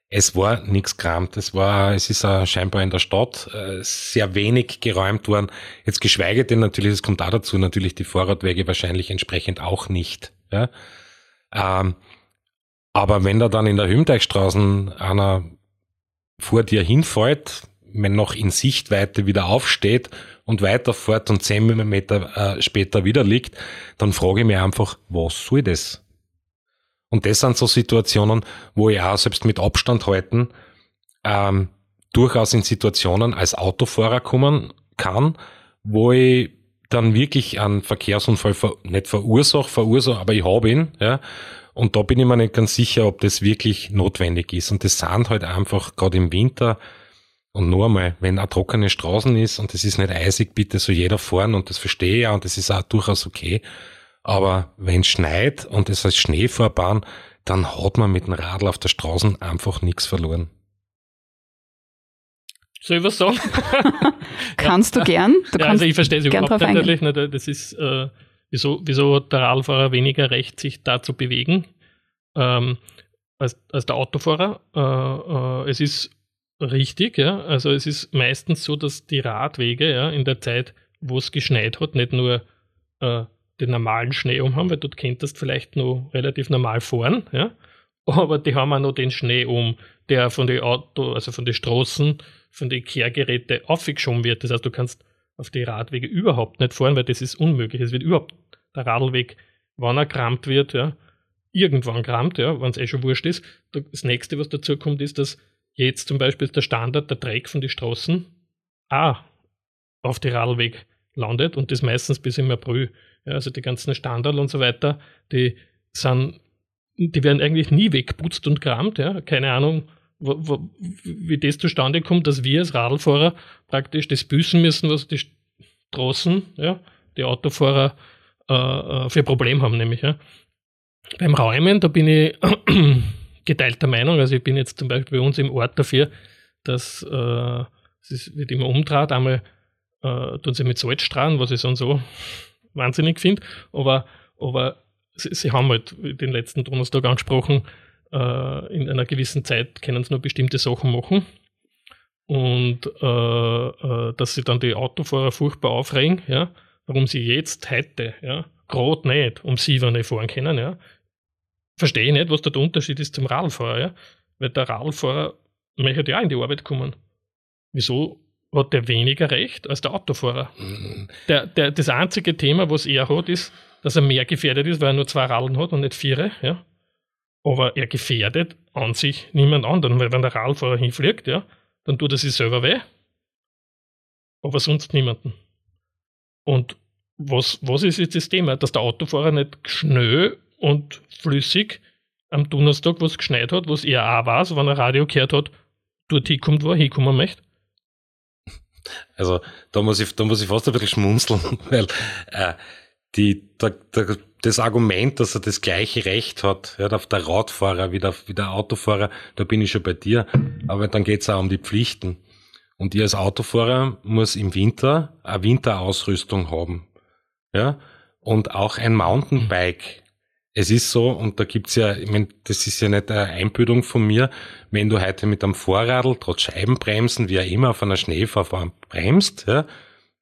Es war nichts kramt. Es war, es ist auch scheinbar in der Stadt äh, sehr wenig geräumt worden. Jetzt geschweige denn natürlich, es kommt auch dazu, natürlich die Fahrradwege wahrscheinlich entsprechend auch nicht. Ja? Ähm, aber wenn da dann in der Hümteichstraße einer vor dir hinfällt, wenn noch in Sichtweite wieder aufsteht und weiterfährt und zehn Meter äh, später wieder liegt, dann frage ich mich einfach, was soll das? Und das sind so Situationen, wo ich auch selbst mit Abstand halten ähm, durchaus in Situationen als Autofahrer kommen kann, wo ich dann wirklich einen Verkehrsunfall ver nicht verursache, verursache, aber ich habe ihn, ja. Und da bin ich mir nicht ganz sicher, ob das wirklich notwendig ist. Und das sind halt einfach gerade im Winter und nur einmal, wenn auch trockene Straßen ist und es ist nicht eisig, bitte so jeder fahren und das verstehe ich ja und das ist auch durchaus okay. Aber wenn es schneit und es heißt Schneefahrbahn, dann hat man mit dem Radl auf der Straße einfach nichts verloren. Soll ich was sagen? kannst ja. du gern? Du ja, also ich verstehe es überhaupt nicht, natürlich nicht. Das ist, äh, wieso, wieso hat der Radlfahrer weniger Recht, sich da zu bewegen ähm, als, als der Autofahrer? Äh, äh, es ist Richtig, ja. Also es ist meistens so, dass die Radwege ja in der Zeit, wo es geschneit hat, nicht nur äh, den normalen Schnee um haben, weil dort könntest vielleicht noch relativ normal fahren, ja. Aber die haben auch noch den Schnee um, der von den Auto, also von den Straßen, von den Kehrgeräten aufgeschoben wird. Das heißt, du kannst auf die Radwege überhaupt nicht fahren, weil das ist unmöglich. Es wird überhaupt der Radlweg, wann er krampt wird, ja, irgendwann krampt, ja, wenn es eh schon wurscht ist. Das nächste, was dazu kommt, ist, dass Jetzt zum Beispiel der Standard, der Dreck von den Straßen auch auf die Radlweg landet und das meistens bis im April. Ja, also die ganzen Standard und so weiter, die sind, die werden eigentlich nie wegputzt und kramt. Ja. Keine Ahnung, wie das zustande kommt, dass wir als Radlfahrer praktisch das büßen müssen, was die Straßen, ja, die Autofahrer äh, äh für Problem haben, nämlich. Ja. Beim Räumen, da bin ich geteilter Meinung. Also ich bin jetzt zum Beispiel bei uns im Ort dafür, dass äh, es wird immer umdraht. Einmal äh, tun sie mit Salz strahlen, was ich so und so wahnsinnig finde. Aber, aber sie, sie, haben halt den letzten Donnerstag angesprochen, äh, in einer gewissen Zeit können sie nur bestimmte Sachen machen. Und äh, äh, dass sie dann die Autofahrer furchtbar aufregen, ja, warum sie jetzt heute, ja, gerade nicht um sieben nicht fahren können, ja, verstehe ich nicht, was da der Unterschied ist zum Radlfahrer, ja? Weil der Radlfahrer möchte ja auch in die Arbeit kommen. Wieso hat der weniger Recht als der Autofahrer? Mhm. Der, der, das einzige Thema, was er hat, ist, dass er mehr gefährdet ist, weil er nur zwei Radeln hat und nicht vier, ja? Aber er gefährdet an sich niemand anderen, weil wenn der Radlfahrer hinfliegt, ja, dann tut er sich selber weh. Aber sonst niemanden. Und was, was ist jetzt das Thema? Dass der Autofahrer nicht schnell und flüssig am Donnerstag, wo es geschneit hat, was er auch weiß, wenn er Radio gehört hat, dort hinkommt, wo er hinkommen möchte? Also da muss ich, da muss ich fast ein bisschen schmunzeln, weil äh, die, der, der, das Argument, dass er das gleiche Recht hat, ja, auf der Radfahrer wie der, wie der Autofahrer, da bin ich schon bei dir. Aber dann geht es auch um die Pflichten. Und ich als Autofahrer muss im Winter eine Winterausrüstung haben. Ja? Und auch ein Mountainbike es ist so, und da gibt's ja, ich mein, das ist ja nicht eine Einbildung von mir, wenn du heute mit einem Vorradl trotz Scheibenbremsen, wie auch immer, auf einer Schneefahrbahn bremst, ja,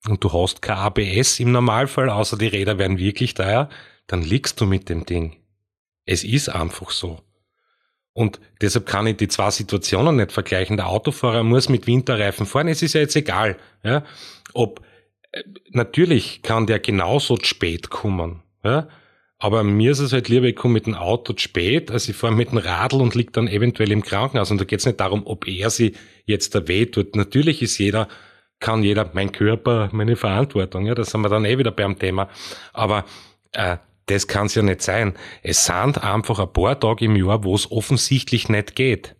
und du hast kein ABS im Normalfall, außer die Räder werden wirklich teuer, dann liegst du mit dem Ding. Es ist einfach so. Und deshalb kann ich die zwei Situationen nicht vergleichen. Der Autofahrer muss mit Winterreifen fahren. Es ist ja jetzt egal, ja, ob, äh, natürlich kann der genauso spät kommen, ja, aber mir ist es halt lieber, ich komme mit dem Auto zu spät, als ich fahre mit dem Radl und liege dann eventuell im Krankenhaus. Und da geht es nicht darum, ob er sie jetzt da weh tut. Natürlich ist jeder, kann jeder, mein Körper, meine Verantwortung. Ja, da sind wir dann eh wieder beim Thema. Aber äh, das kann es ja nicht sein. Es sind einfach ein paar Tage im Jahr, wo es offensichtlich nicht geht.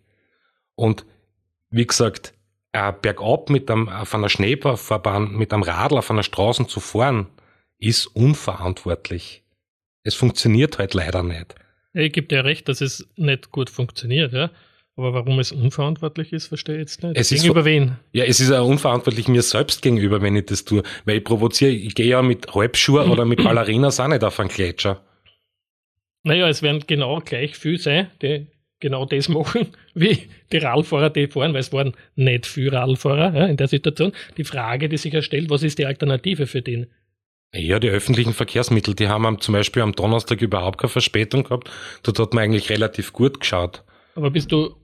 Und wie gesagt, äh, bergab mit einem, auf einer Schneefahrbahn, mit einem Radl auf einer Straße zu fahren, ist unverantwortlich es funktioniert halt leider nicht. Ich gebe dir recht, dass es nicht gut funktioniert, ja. Aber warum es unverantwortlich ist, verstehe ich jetzt nicht. Es gegenüber ist, wen? Ja, es ist auch unverantwortlich mir selbst gegenüber, wenn ich das tue. Weil ich provoziere, ich gehe ja mit Halbschuhe oder mit Ballerinas auch nicht auf einen Gletscher. Naja, es werden genau gleich viel sein, die genau das machen, wie die Radfahrer, die fahren, weil es waren nicht viele Radfahrer ja, in der Situation. Die Frage, die sich erstellt, was ist die Alternative für den? Ja, die öffentlichen Verkehrsmittel, die haben zum Beispiel am Donnerstag überhaupt keine Verspätung gehabt. Dort hat man eigentlich relativ gut geschaut. Aber bist du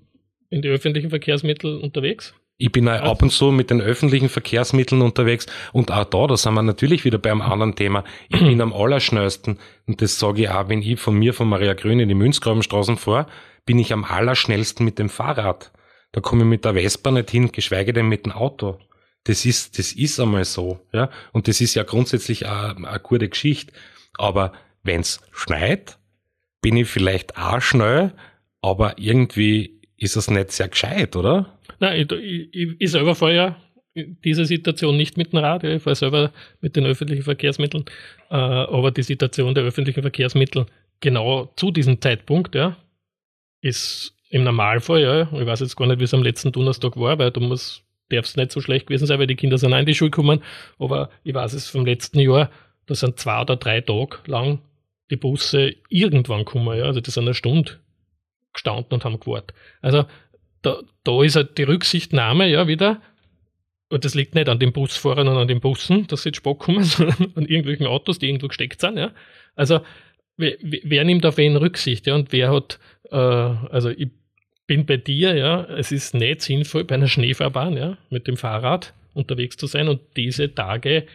in die öffentlichen Verkehrsmittel unterwegs? Ich bin auch ab und zu mit den öffentlichen Verkehrsmitteln unterwegs und auch da, da sind wir natürlich wieder beim anderen Thema. Ich bin am allerschnellsten und das sage ich auch, wenn ich von mir, von Maria Grün in die Münzgrabenstraßen fahre, bin ich am allerschnellsten mit dem Fahrrad. Da komme ich mit der Vespa nicht hin, geschweige denn mit dem Auto. Das ist, das ist einmal so, ja. Und das ist ja grundsätzlich eine, eine gute Geschichte. Aber wenn's schneit, bin ich vielleicht auch schnell, aber irgendwie ist es nicht sehr gescheit, oder? Nein, ich, ich, ich selber fahre ja in dieser Situation nicht mit dem Rad, ich fahre selber mit den öffentlichen Verkehrsmitteln, äh, aber die Situation der öffentlichen Verkehrsmittel genau zu diesem Zeitpunkt, ja, ist im Normalfall, ja, ich weiß jetzt gar nicht, wie es am letzten Donnerstag war, weil du musst darf es nicht so schlecht gewesen sein, weil die Kinder sind auch in die Schule gekommen. Aber ich weiß es vom letzten Jahr, da sind zwei oder drei Tage lang die Busse irgendwann gekommen. Ja? Also die sind eine Stunde gestanden und haben gewartet. Also da, da ist halt die Rücksichtnahme ja wieder, und das liegt nicht an den Busfahrern und an den Bussen, dass sie jetzt spät kommen, sondern an irgendwelchen Autos, die irgendwo gesteckt sind. Ja? Also wer, wer nimmt auf wen Rücksicht? Ja? Und wer hat, äh, also ich bin bei dir, ja, es ist nicht sinnvoll, bei einer Schneefahrbahn, ja, mit dem Fahrrad unterwegs zu sein und diese Tage,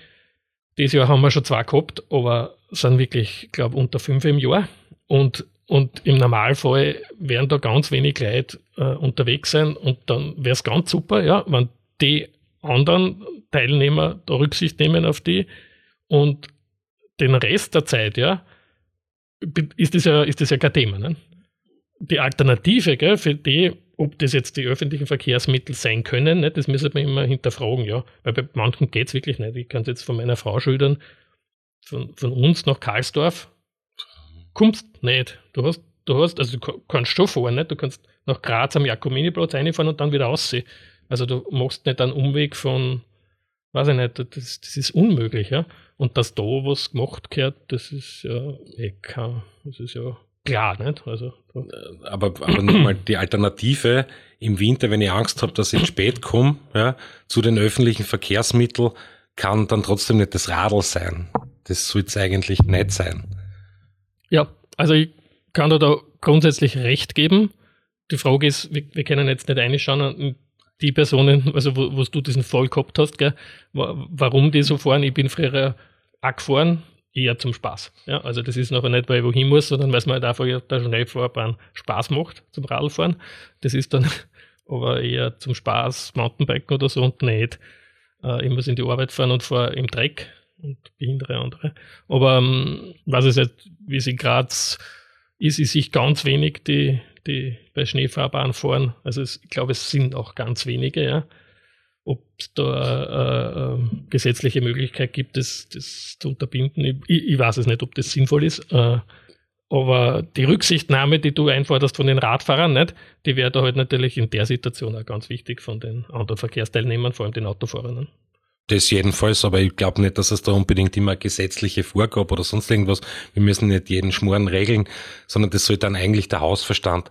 dieses Jahr haben wir schon zwei gehabt, aber sind wirklich, glaube unter fünf im Jahr und und im Normalfall werden da ganz wenig Leute äh, unterwegs sein und dann wäre es ganz super, ja, wenn die anderen Teilnehmer da Rücksicht nehmen auf die und den Rest der Zeit, ja, ist das ja, ist das ja kein Thema. Ne? die Alternative gell, für die, ob das jetzt die öffentlichen Verkehrsmittel sein können, ne, das müssen wir immer hinterfragen, ja. Weil bei manchen geht es wirklich nicht. Ich kann es jetzt von meiner Frau schildern, von, von uns nach Karlsdorf kommst nicht. Du hast, du hast, also du kannst schon fahren, nicht? du kannst nach Graz am Jakominiplatz reinfahren und dann wieder aussehen. Also du machst nicht einen Umweg von, weiß ich nicht, das, das ist unmöglich, ja. Und dass da was gemacht gehört, das ist ja eh das ist ja klar, nicht? Also, aber, aber nochmal die Alternative im Winter, wenn ich Angst habe, dass ich spät komme, ja, zu den öffentlichen Verkehrsmitteln, kann dann trotzdem nicht das Radl sein. Das soll es eigentlich nicht sein. Ja, also ich kann da, da grundsätzlich recht geben. Die Frage ist, wir, wir können jetzt nicht reinschauen, die Personen, also wo, du diesen Fall gehabt hast, gell, warum die so fahren. Ich bin früher auch gefahren, eher zum Spaß. Ja, also das ist noch nicht, weil ich wohin muss, sondern weil es mir halt einfach der Schnellfahrbahn Spaß macht zum Radfahren. Das ist dann aber eher zum Spaß, Mountainbiken oder so und nicht. Äh, ich muss in die Arbeit fahren und fahre im Dreck und behindere andere. Aber ähm, was ist jetzt, wie sie gerade ist, ist sich ganz wenig, die, die bei Schneefahrbahn fahren. Also es, ich glaube, es sind auch ganz wenige, ja ob es da äh, äh, gesetzliche Möglichkeit gibt, das, das zu unterbinden. Ich, ich, weiß es nicht, ob das sinnvoll ist. Äh, aber die Rücksichtnahme, die du einforderst von den Radfahrern, nicht, die wäre da halt natürlich in der Situation auch ganz wichtig von den anderen Verkehrsteilnehmern, vor allem den Autofahrern. Das jedenfalls, aber ich glaube nicht, dass es da unbedingt immer gesetzliche Vorgabe oder sonst irgendwas. Wir müssen nicht jeden Schmoren regeln, sondern das sollte dann eigentlich der Hausverstand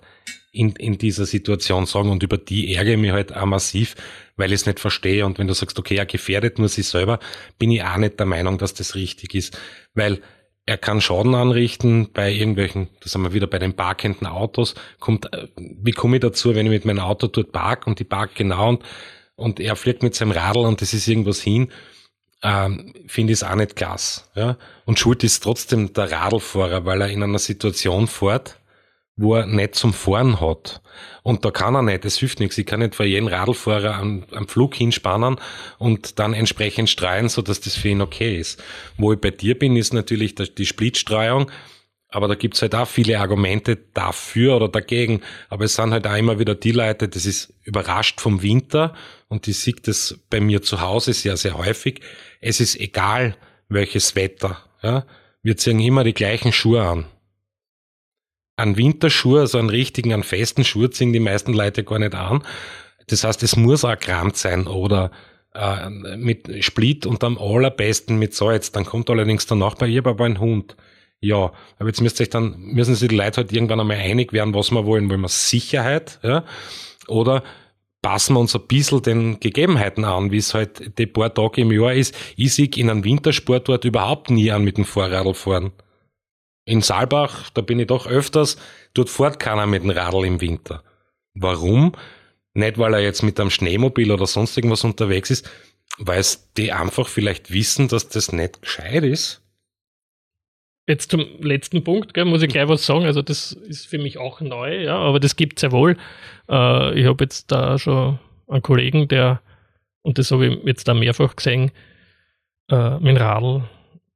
in, in dieser Situation sagen. Und über die ärgere ich mich halt auch massiv, weil ich es nicht verstehe. Und wenn du sagst, okay, er gefährdet nur sich selber, bin ich auch nicht der Meinung, dass das richtig ist. Weil er kann Schaden anrichten bei irgendwelchen, da sind wir wieder bei den parkenden Autos, kommt, äh, wie komme ich dazu, wenn ich mit meinem Auto dort park und die park genau und und er fliegt mit seinem Radl und das ist irgendwas hin, ähm, finde ich es auch nicht klasse. Ja? Und schuld ist trotzdem der Radlfahrer, weil er in einer Situation fährt, wo er nicht zum Fahren hat. Und da kann er nicht, das hilft nichts. Ich kann nicht vor jedem Radlfahrer am, am Flug hinspannen und dann entsprechend streuen, so dass das für ihn okay ist. Wo ich bei dir bin, ist natürlich die Splitstreuung. Aber da gibt's halt auch viele Argumente dafür oder dagegen. Aber es sind halt auch immer wieder die Leute, das ist überrascht vom Winter und ich sehe das bei mir zu Hause sehr, sehr häufig. Es ist egal, welches Wetter. Ja? Wir ziehen immer die gleichen Schuhe an. An Winterschuhe, also einen richtigen, einen festen Schuh ziehen die meisten Leute gar nicht an. Das heißt, es muss auch Kramt sein oder äh, mit Split und am allerbesten mit Salz. Dann kommt allerdings der Nachbar, ich habe aber einen Hund. Ja, aber jetzt müsst euch dann, müssen sich die Leute halt irgendwann einmal einig werden, was wir wollen. Wollen wir Sicherheit, ja? Oder passen wir uns ein bisschen den Gegebenheiten an, wie es halt die paar Tage im Jahr ist. Ich sehe in einem Wintersportort überhaupt nie an mit dem Vorradl fahren. In Saalbach, da bin ich doch öfters, dort fährt keiner mit dem Radl im Winter. Warum? Nicht, weil er jetzt mit einem Schneemobil oder sonst irgendwas unterwegs ist, weil es die einfach vielleicht wissen, dass das nicht gescheit ist. Jetzt zum letzten Punkt, gell, muss ich gleich was sagen. Also das ist für mich auch neu, ja, aber das gibt es ja wohl. Äh, ich habe jetzt da schon einen Kollegen, der, und das habe ich jetzt da mehrfach gesehen, äh, mit dem Radl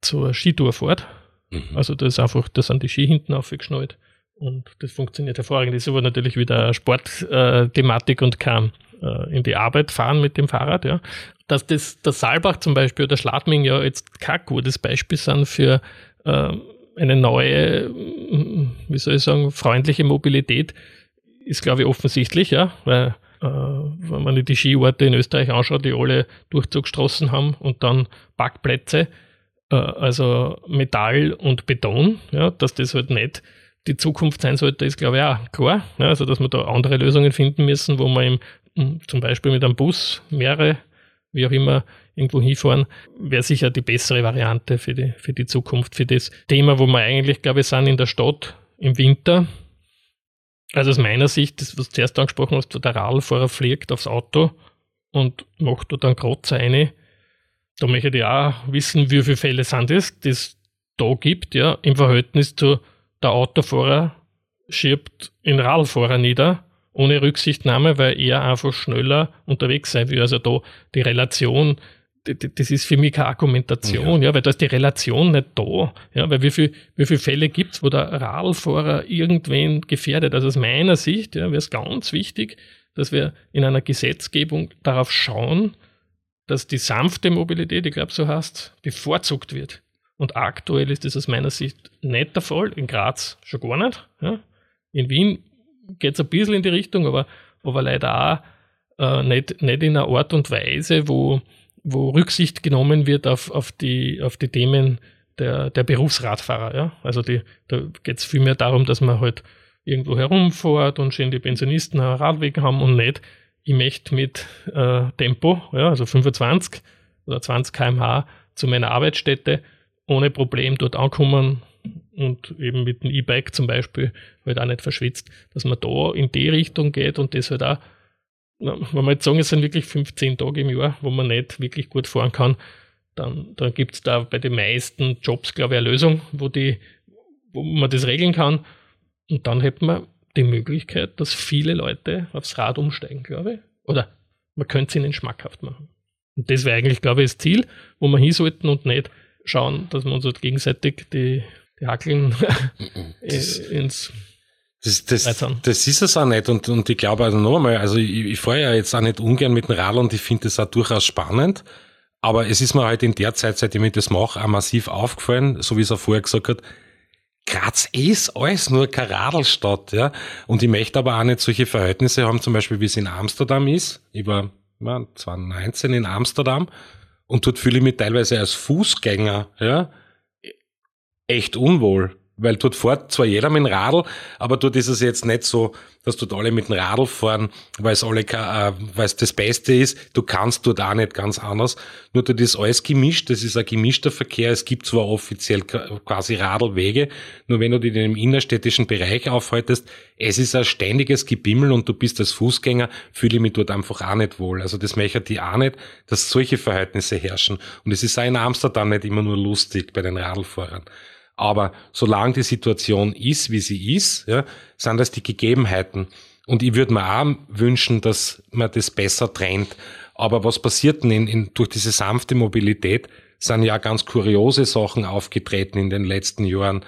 zur Skitour fährt. Mhm. Also das ist einfach, da sind die Ski hinten aufgeschnallt und das funktioniert hervorragend. Das ist aber natürlich wieder Sportthematik äh, und kann äh, in die Arbeit fahren mit dem Fahrrad, ja. Dass das der Saalbach zum Beispiel oder Schladming ja jetzt kein gutes Beispiel sind für eine neue, wie soll ich sagen, freundliche Mobilität ist, glaube ich, offensichtlich, ja, weil äh, wenn man die Skiorte in Österreich anschaut, die alle Durchzugsstraßen haben und dann Parkplätze, äh, also Metall und Beton, ja, dass das halt nicht die Zukunft sein sollte, ist, glaube ich, auch klar. Ja, also, dass wir da andere Lösungen finden müssen, wo man im, zum Beispiel mit einem Bus mehrere, wie auch immer, irgendwo hinfahren, wäre sicher die bessere Variante für die, für die Zukunft, für das Thema, wo wir eigentlich, glaube ich, sind in der Stadt im Winter. Also aus meiner Sicht, das, was du zuerst angesprochen hast, der Radlfahrer fliegt aufs Auto und macht da dann Kratzer rein. Da möchte ich auch wissen, wie viele Fälle sind es, die es da gibt, ja, im Verhältnis zu der Autofahrer schiebt den Radlfahrer nieder ohne Rücksichtnahme, weil er einfach schneller unterwegs sein will. Also da die Relation das ist für mich keine Argumentation, ja. ja. weil da ist die Relation nicht da. Ja, weil wie viel, wie viele Fälle gibt es, wo der Radlfahrer irgendwen gefährdet? Also aus meiner Sicht ja, wäre es ganz wichtig, dass wir in einer Gesetzgebung darauf schauen, dass die sanfte Mobilität, ich glaube so heißt, bevorzugt wird. Und aktuell ist das aus meiner Sicht nicht der Fall. In Graz schon gar nicht. Ja. In Wien geht es ein bisschen in die Richtung, aber, aber leider auch äh, nicht, nicht in einer Art und Weise, wo, wo Rücksicht genommen wird auf, auf, die, auf die Themen der, der Berufsradfahrer. Ja? Also die, da geht es vielmehr darum, dass man halt irgendwo herumfährt und schön die Pensionisten einen Radweg haben und nicht, ich möchte mit äh, Tempo, ja, also 25 oder 20 km/h zu meiner Arbeitsstätte ohne Problem dort ankommen und eben mit dem E-Bike zum Beispiel halt auch nicht verschwitzt, dass man da in die Richtung geht und das halt auch wenn wir jetzt sagen, es sind wirklich 15 Tage im Jahr, wo man nicht wirklich gut fahren kann, dann, dann gibt es da bei den meisten Jobs, glaube ich, eine Lösung, wo, die, wo man das regeln kann. Und dann hätte man die Möglichkeit, dass viele Leute aufs Rad umsteigen, glaube ich. Oder man könnte es ihnen schmackhaft machen. Und das wäre eigentlich, glaube ich, das Ziel, wo wir hin sollten und nicht schauen, dass wir uns halt gegenseitig die, die Hackeln ins das, das, das ist es auch nicht. Und, und ich glaube also noch einmal, also ich, ich fahre ja jetzt auch nicht ungern mit dem Radl und ich finde das auch durchaus spannend. Aber es ist mir halt in der Zeit, seitdem ich das mache, auch massiv aufgefallen, so wie es auch vorher gesagt hat, Graz ist alles nur keine Radlstadt, ja. Und ich möchte aber auch nicht solche Verhältnisse haben, zum Beispiel wie es in Amsterdam ist. Ich war, war 2019 in Amsterdam Und dort fühle ich mich teilweise als Fußgänger, ja, echt unwohl weil dort fährt zwar jeder mit dem Radl, aber dort ist es jetzt nicht so, dass dort alle mit dem Radl fahren, weil es alle, äh, weil es das Beste ist. Du kannst dort auch nicht ganz anders. Nur dort ist alles gemischt. Das ist ein gemischter Verkehr. Es gibt zwar offiziell quasi Radlwege, nur wenn du dich in einem innerstädtischen Bereich aufhaltest, es ist ein ständiges Gebimmel und du bist als Fußgänger, fühle ich mich dort einfach auch nicht wohl. Also das möchte ich auch nicht, dass solche Verhältnisse herrschen. Und es ist auch in Amsterdam nicht immer nur lustig bei den Radlfahrern. Aber solange die Situation ist, wie sie ist, ja, sind das die Gegebenheiten. Und ich würde mir auch wünschen, dass man das besser trennt. Aber was passiert denn in, in, durch diese sanfte Mobilität? Sind ja ganz kuriose Sachen aufgetreten in den letzten Jahren.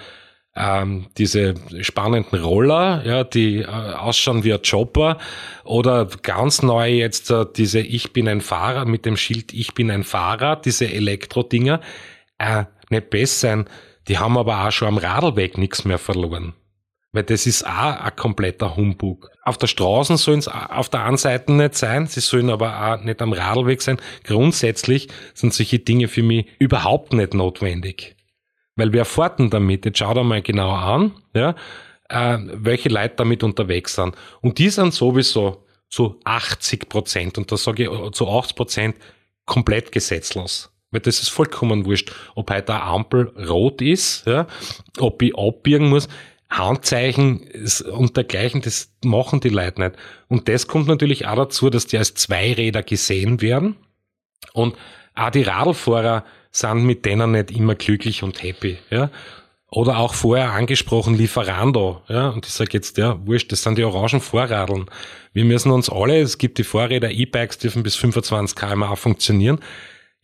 Ähm, diese spannenden Roller, ja, die äh, ausschauen wie ein Chopper oder ganz neu jetzt äh, diese Ich bin ein Fahrer mit dem Schild Ich bin ein Fahrer, diese Elektro-Dinger, äh, nicht besser sein die haben aber auch schon am Radlweg nichts mehr verloren. Weil das ist auch ein kompletter Humbug. Auf der Straße sollen es auf der einen Seite nicht sein, sie sollen aber auch nicht am Radlweg sein. Grundsätzlich sind solche Dinge für mich überhaupt nicht notwendig. Weil wer fährt denn damit? Jetzt schau dir mal genauer an, ja, äh, welche Leute damit unterwegs sind. Und die sind sowieso zu 80 Prozent, und da sage ich zu 80 Prozent, komplett gesetzlos. Weil das ist vollkommen wurscht, ob heute eine Ampel rot ist, ja, ob ich abbiegen muss. Handzeichen und dergleichen, das machen die Leute nicht. Und das kommt natürlich auch dazu, dass die als Zweiräder gesehen werden. Und auch die Radlfahrer sind mit denen nicht immer glücklich und happy. Ja. Oder auch vorher angesprochen Lieferando. Ja. Und ich sage jetzt, ja, wurscht, das sind die orangen Vorradeln. Wir müssen uns alle, es gibt die Vorräder, E-Bikes dürfen bis 25 kmh funktionieren.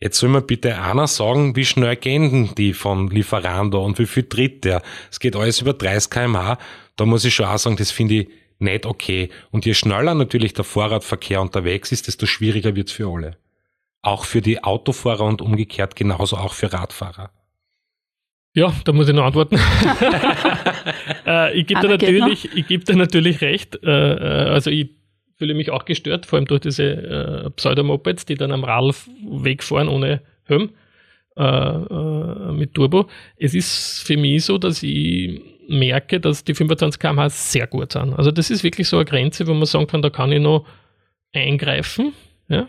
Jetzt soll mir bitte einer sagen, wie schnell gehen die von Lieferando und wie viel tritt der? Es geht alles über 30 kmh. Da muss ich schon auch sagen, das finde ich nicht okay. Und je schneller natürlich der Fahrradverkehr unterwegs ist, desto schwieriger wird's für alle. Auch für die Autofahrer und umgekehrt genauso auch für Radfahrer. Ja, da muss ich noch antworten. äh, ich gebe dir natürlich, ich gebe dir natürlich recht. Äh, äh also ich fühle mich auch gestört, vor allem durch diese äh, Pseudomopeds, die dann am Radweg fahren ohne Helm äh, äh, mit Turbo. Es ist für mich so, dass ich merke, dass die 25 km/h sehr gut sind. Also das ist wirklich so eine Grenze, wo man sagen kann, da kann ich noch eingreifen. Ja?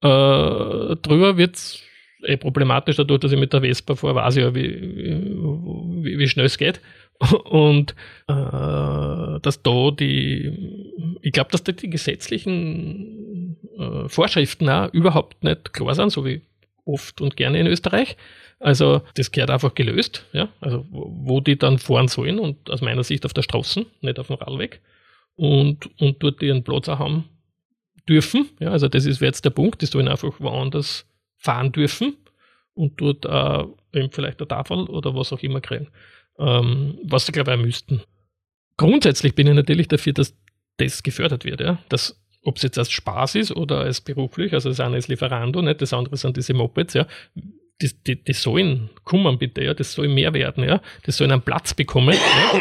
Äh, drüber wird es eh problematisch, dadurch, dass ich mit der Vespa fahre, weiß ich ja, wie, wie, wie schnell es geht. Und äh, dass da die, ich glaube, dass da die gesetzlichen äh, Vorschriften auch überhaupt nicht klar sind, so wie oft und gerne in Österreich. Also das gehört einfach gelöst, ja. Also wo die dann fahren sollen und aus meiner Sicht auf der Straße, nicht auf dem Radweg. Und, und dort ihren Platz auch haben dürfen. Ja, also das ist jetzt der Punkt, die sollen einfach woanders fahren dürfen und dort äh, eben vielleicht eine Tafel oder was auch immer kriegen ähm, was sie, glaube ich, müssten. Grundsätzlich bin ich natürlich dafür, dass das gefördert wird, ja. Dass, ob es jetzt als Spaß ist oder als beruflich, also das eine ist Lieferando, nicht? das andere sind diese Mopeds, ja. Die, die, die sollen kommen bitte, ja, das soll mehr werden, ja. Das sollen einen Platz bekommen. ja?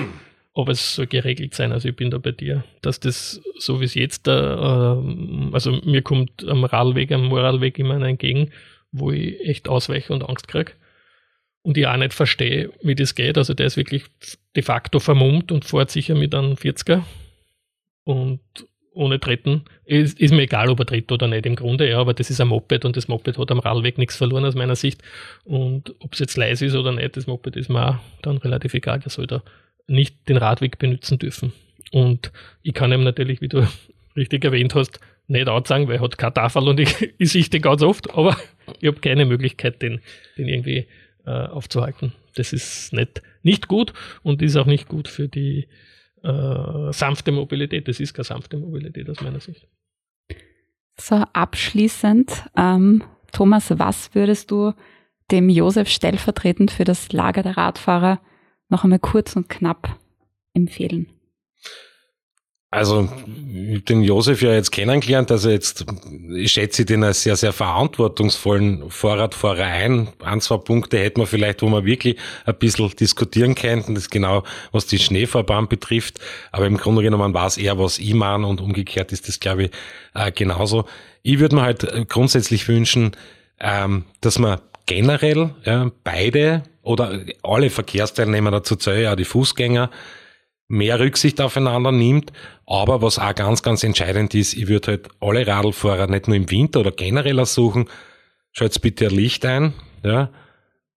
Aber es soll geregelt sein. Also ich bin da bei dir, dass das, so wie es jetzt da, äh, also mir kommt am Radweg, am Moralweg immer entgegen, wo ich echt ausweiche und Angst kriege und ich auch nicht verstehe, wie das geht. Also der ist wirklich de facto vermummt und fährt sicher mit einem 40er und ohne Treten. Ist, ist, mir egal, ob er tritt oder nicht im Grunde, ja, aber das ist ein Moped und das Moped hat am Radweg nichts verloren aus meiner Sicht. Und ob es jetzt leise ist oder nicht, das Moped ist mir auch dann relativ egal. Der soll da nicht den Radweg benutzen dürfen. Und ich kann ihm natürlich, wie du richtig erwähnt hast, nicht sagen, weil er hat keine Tafel und ich, ich sehe den ganz oft, aber ich habe keine Möglichkeit, den, den irgendwie äh, aufzuhalten. Das ist nicht, nicht gut und ist auch nicht gut für die äh, sanfte Mobilität. Das ist keine sanfte Mobilität aus meiner Sicht. So, abschließend, ähm, Thomas, was würdest du dem Josef stellvertretend für das Lager der Radfahrer noch einmal kurz und knapp empfehlen? Also den Josef ja jetzt kennengelernt, also jetzt ich schätze den als sehr, sehr verantwortungsvollen Fahrradfahrer ein. Ein, zwei Punkte hätten wir vielleicht, wo wir wirklich ein bisschen diskutieren könnten, das genau, was die Schneefahrbahn betrifft. Aber im Grunde genommen war es eher, was ich meine und umgekehrt ist das, glaube ich, äh, genauso. Ich würde mir halt grundsätzlich wünschen, ähm, dass man generell ja, beide oder alle Verkehrsteilnehmer dazu zählen, auch die Fußgänger, mehr Rücksicht aufeinander nimmt. Aber was auch ganz, ganz entscheidend ist, ich würde halt alle Radlfahrer nicht nur im Winter oder generell ersuchen, schaltet bitte ein Licht ein, ja.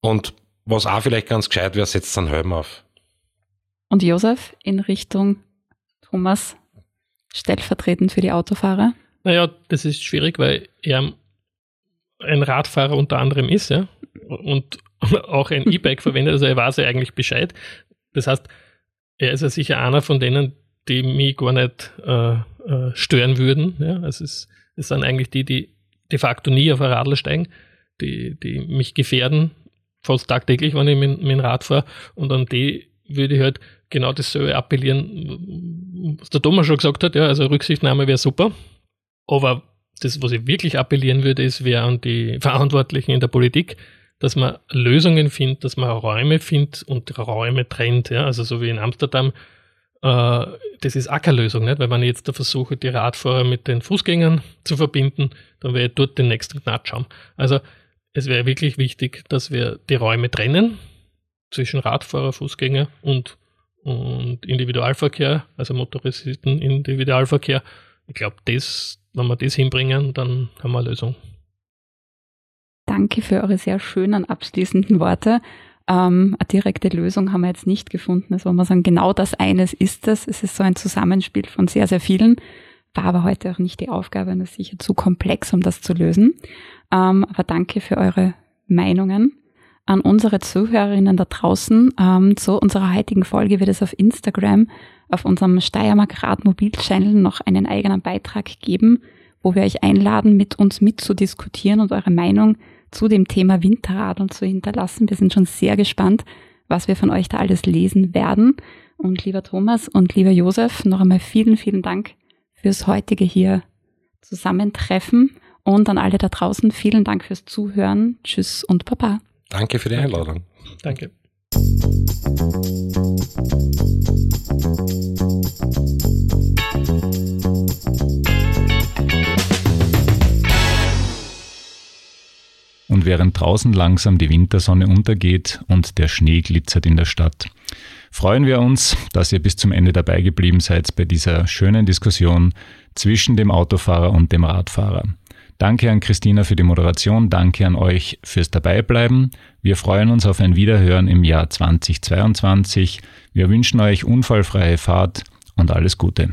Und was auch vielleicht ganz gescheit wäre, setzt einen Helm auf. Und Josef in Richtung Thomas, stellvertretend für die Autofahrer? Naja, das ist schwierig, weil er ein Radfahrer unter anderem ist, ja, und auch ein E-Bike verwendet, also er weiß ja eigentlich Bescheid. Das heißt, er ist ja sicher einer von denen, die mich gar nicht äh, äh, stören würden. Ja? Es, es sind eigentlich die, die de facto nie auf ein Radl steigen, die, die mich gefährden, fast tagtäglich, wenn ich mit, mit dem Rad fahre. Und an die würde ich halt genau dasselbe appellieren, was der Thomas schon gesagt hat. Ja, also Rücksichtnahme wäre super. Aber das, was ich wirklich appellieren würde, ist, wäre an die Verantwortlichen in der Politik, dass man Lösungen findet, dass man Räume findet und Räume trennt. Ja? Also so wie in Amsterdam, äh, das ist auch keine Lösung, nicht? wenn ich jetzt da versuche, die Radfahrer mit den Fußgängern zu verbinden, dann werde ich dort den nächsten Knatsch haben. Also es wäre wirklich wichtig, dass wir die Räume trennen zwischen Radfahrer, Fußgänger und, und Individualverkehr, also motorisierten Individualverkehr. Ich glaube, das, wenn wir das hinbringen, dann haben wir eine Lösung. Danke für eure sehr schönen abschließenden Worte. Ähm, eine direkte Lösung haben wir jetzt nicht gefunden. Also, man sagen, genau das eines ist es. Es ist so ein Zusammenspiel von sehr, sehr vielen. War aber heute auch nicht die Aufgabe und ist sicher zu komplex, um das zu lösen. Ähm, aber danke für eure Meinungen. An unsere Zuhörerinnen da draußen, ähm, zu unserer heutigen Folge wird es auf Instagram, auf unserem Steiermark Radmobil-Channel noch einen eigenen Beitrag geben, wo wir euch einladen, mit uns mitzudiskutieren und eure Meinung zu dem Thema Winterradeln zu hinterlassen. Wir sind schon sehr gespannt, was wir von euch da alles lesen werden. Und lieber Thomas und lieber Josef, noch einmal vielen, vielen Dank fürs heutige hier Zusammentreffen. Und an alle da draußen, vielen Dank fürs Zuhören. Tschüss und Baba. Danke für die Einladung. Danke. Und während draußen langsam die Wintersonne untergeht und der Schnee glitzert in der Stadt, freuen wir uns, dass ihr bis zum Ende dabei geblieben seid bei dieser schönen Diskussion zwischen dem Autofahrer und dem Radfahrer. Danke an Christina für die Moderation, danke an euch fürs Dabeibleiben. Wir freuen uns auf ein Wiederhören im Jahr 2022. Wir wünschen euch unfallfreie Fahrt und alles Gute.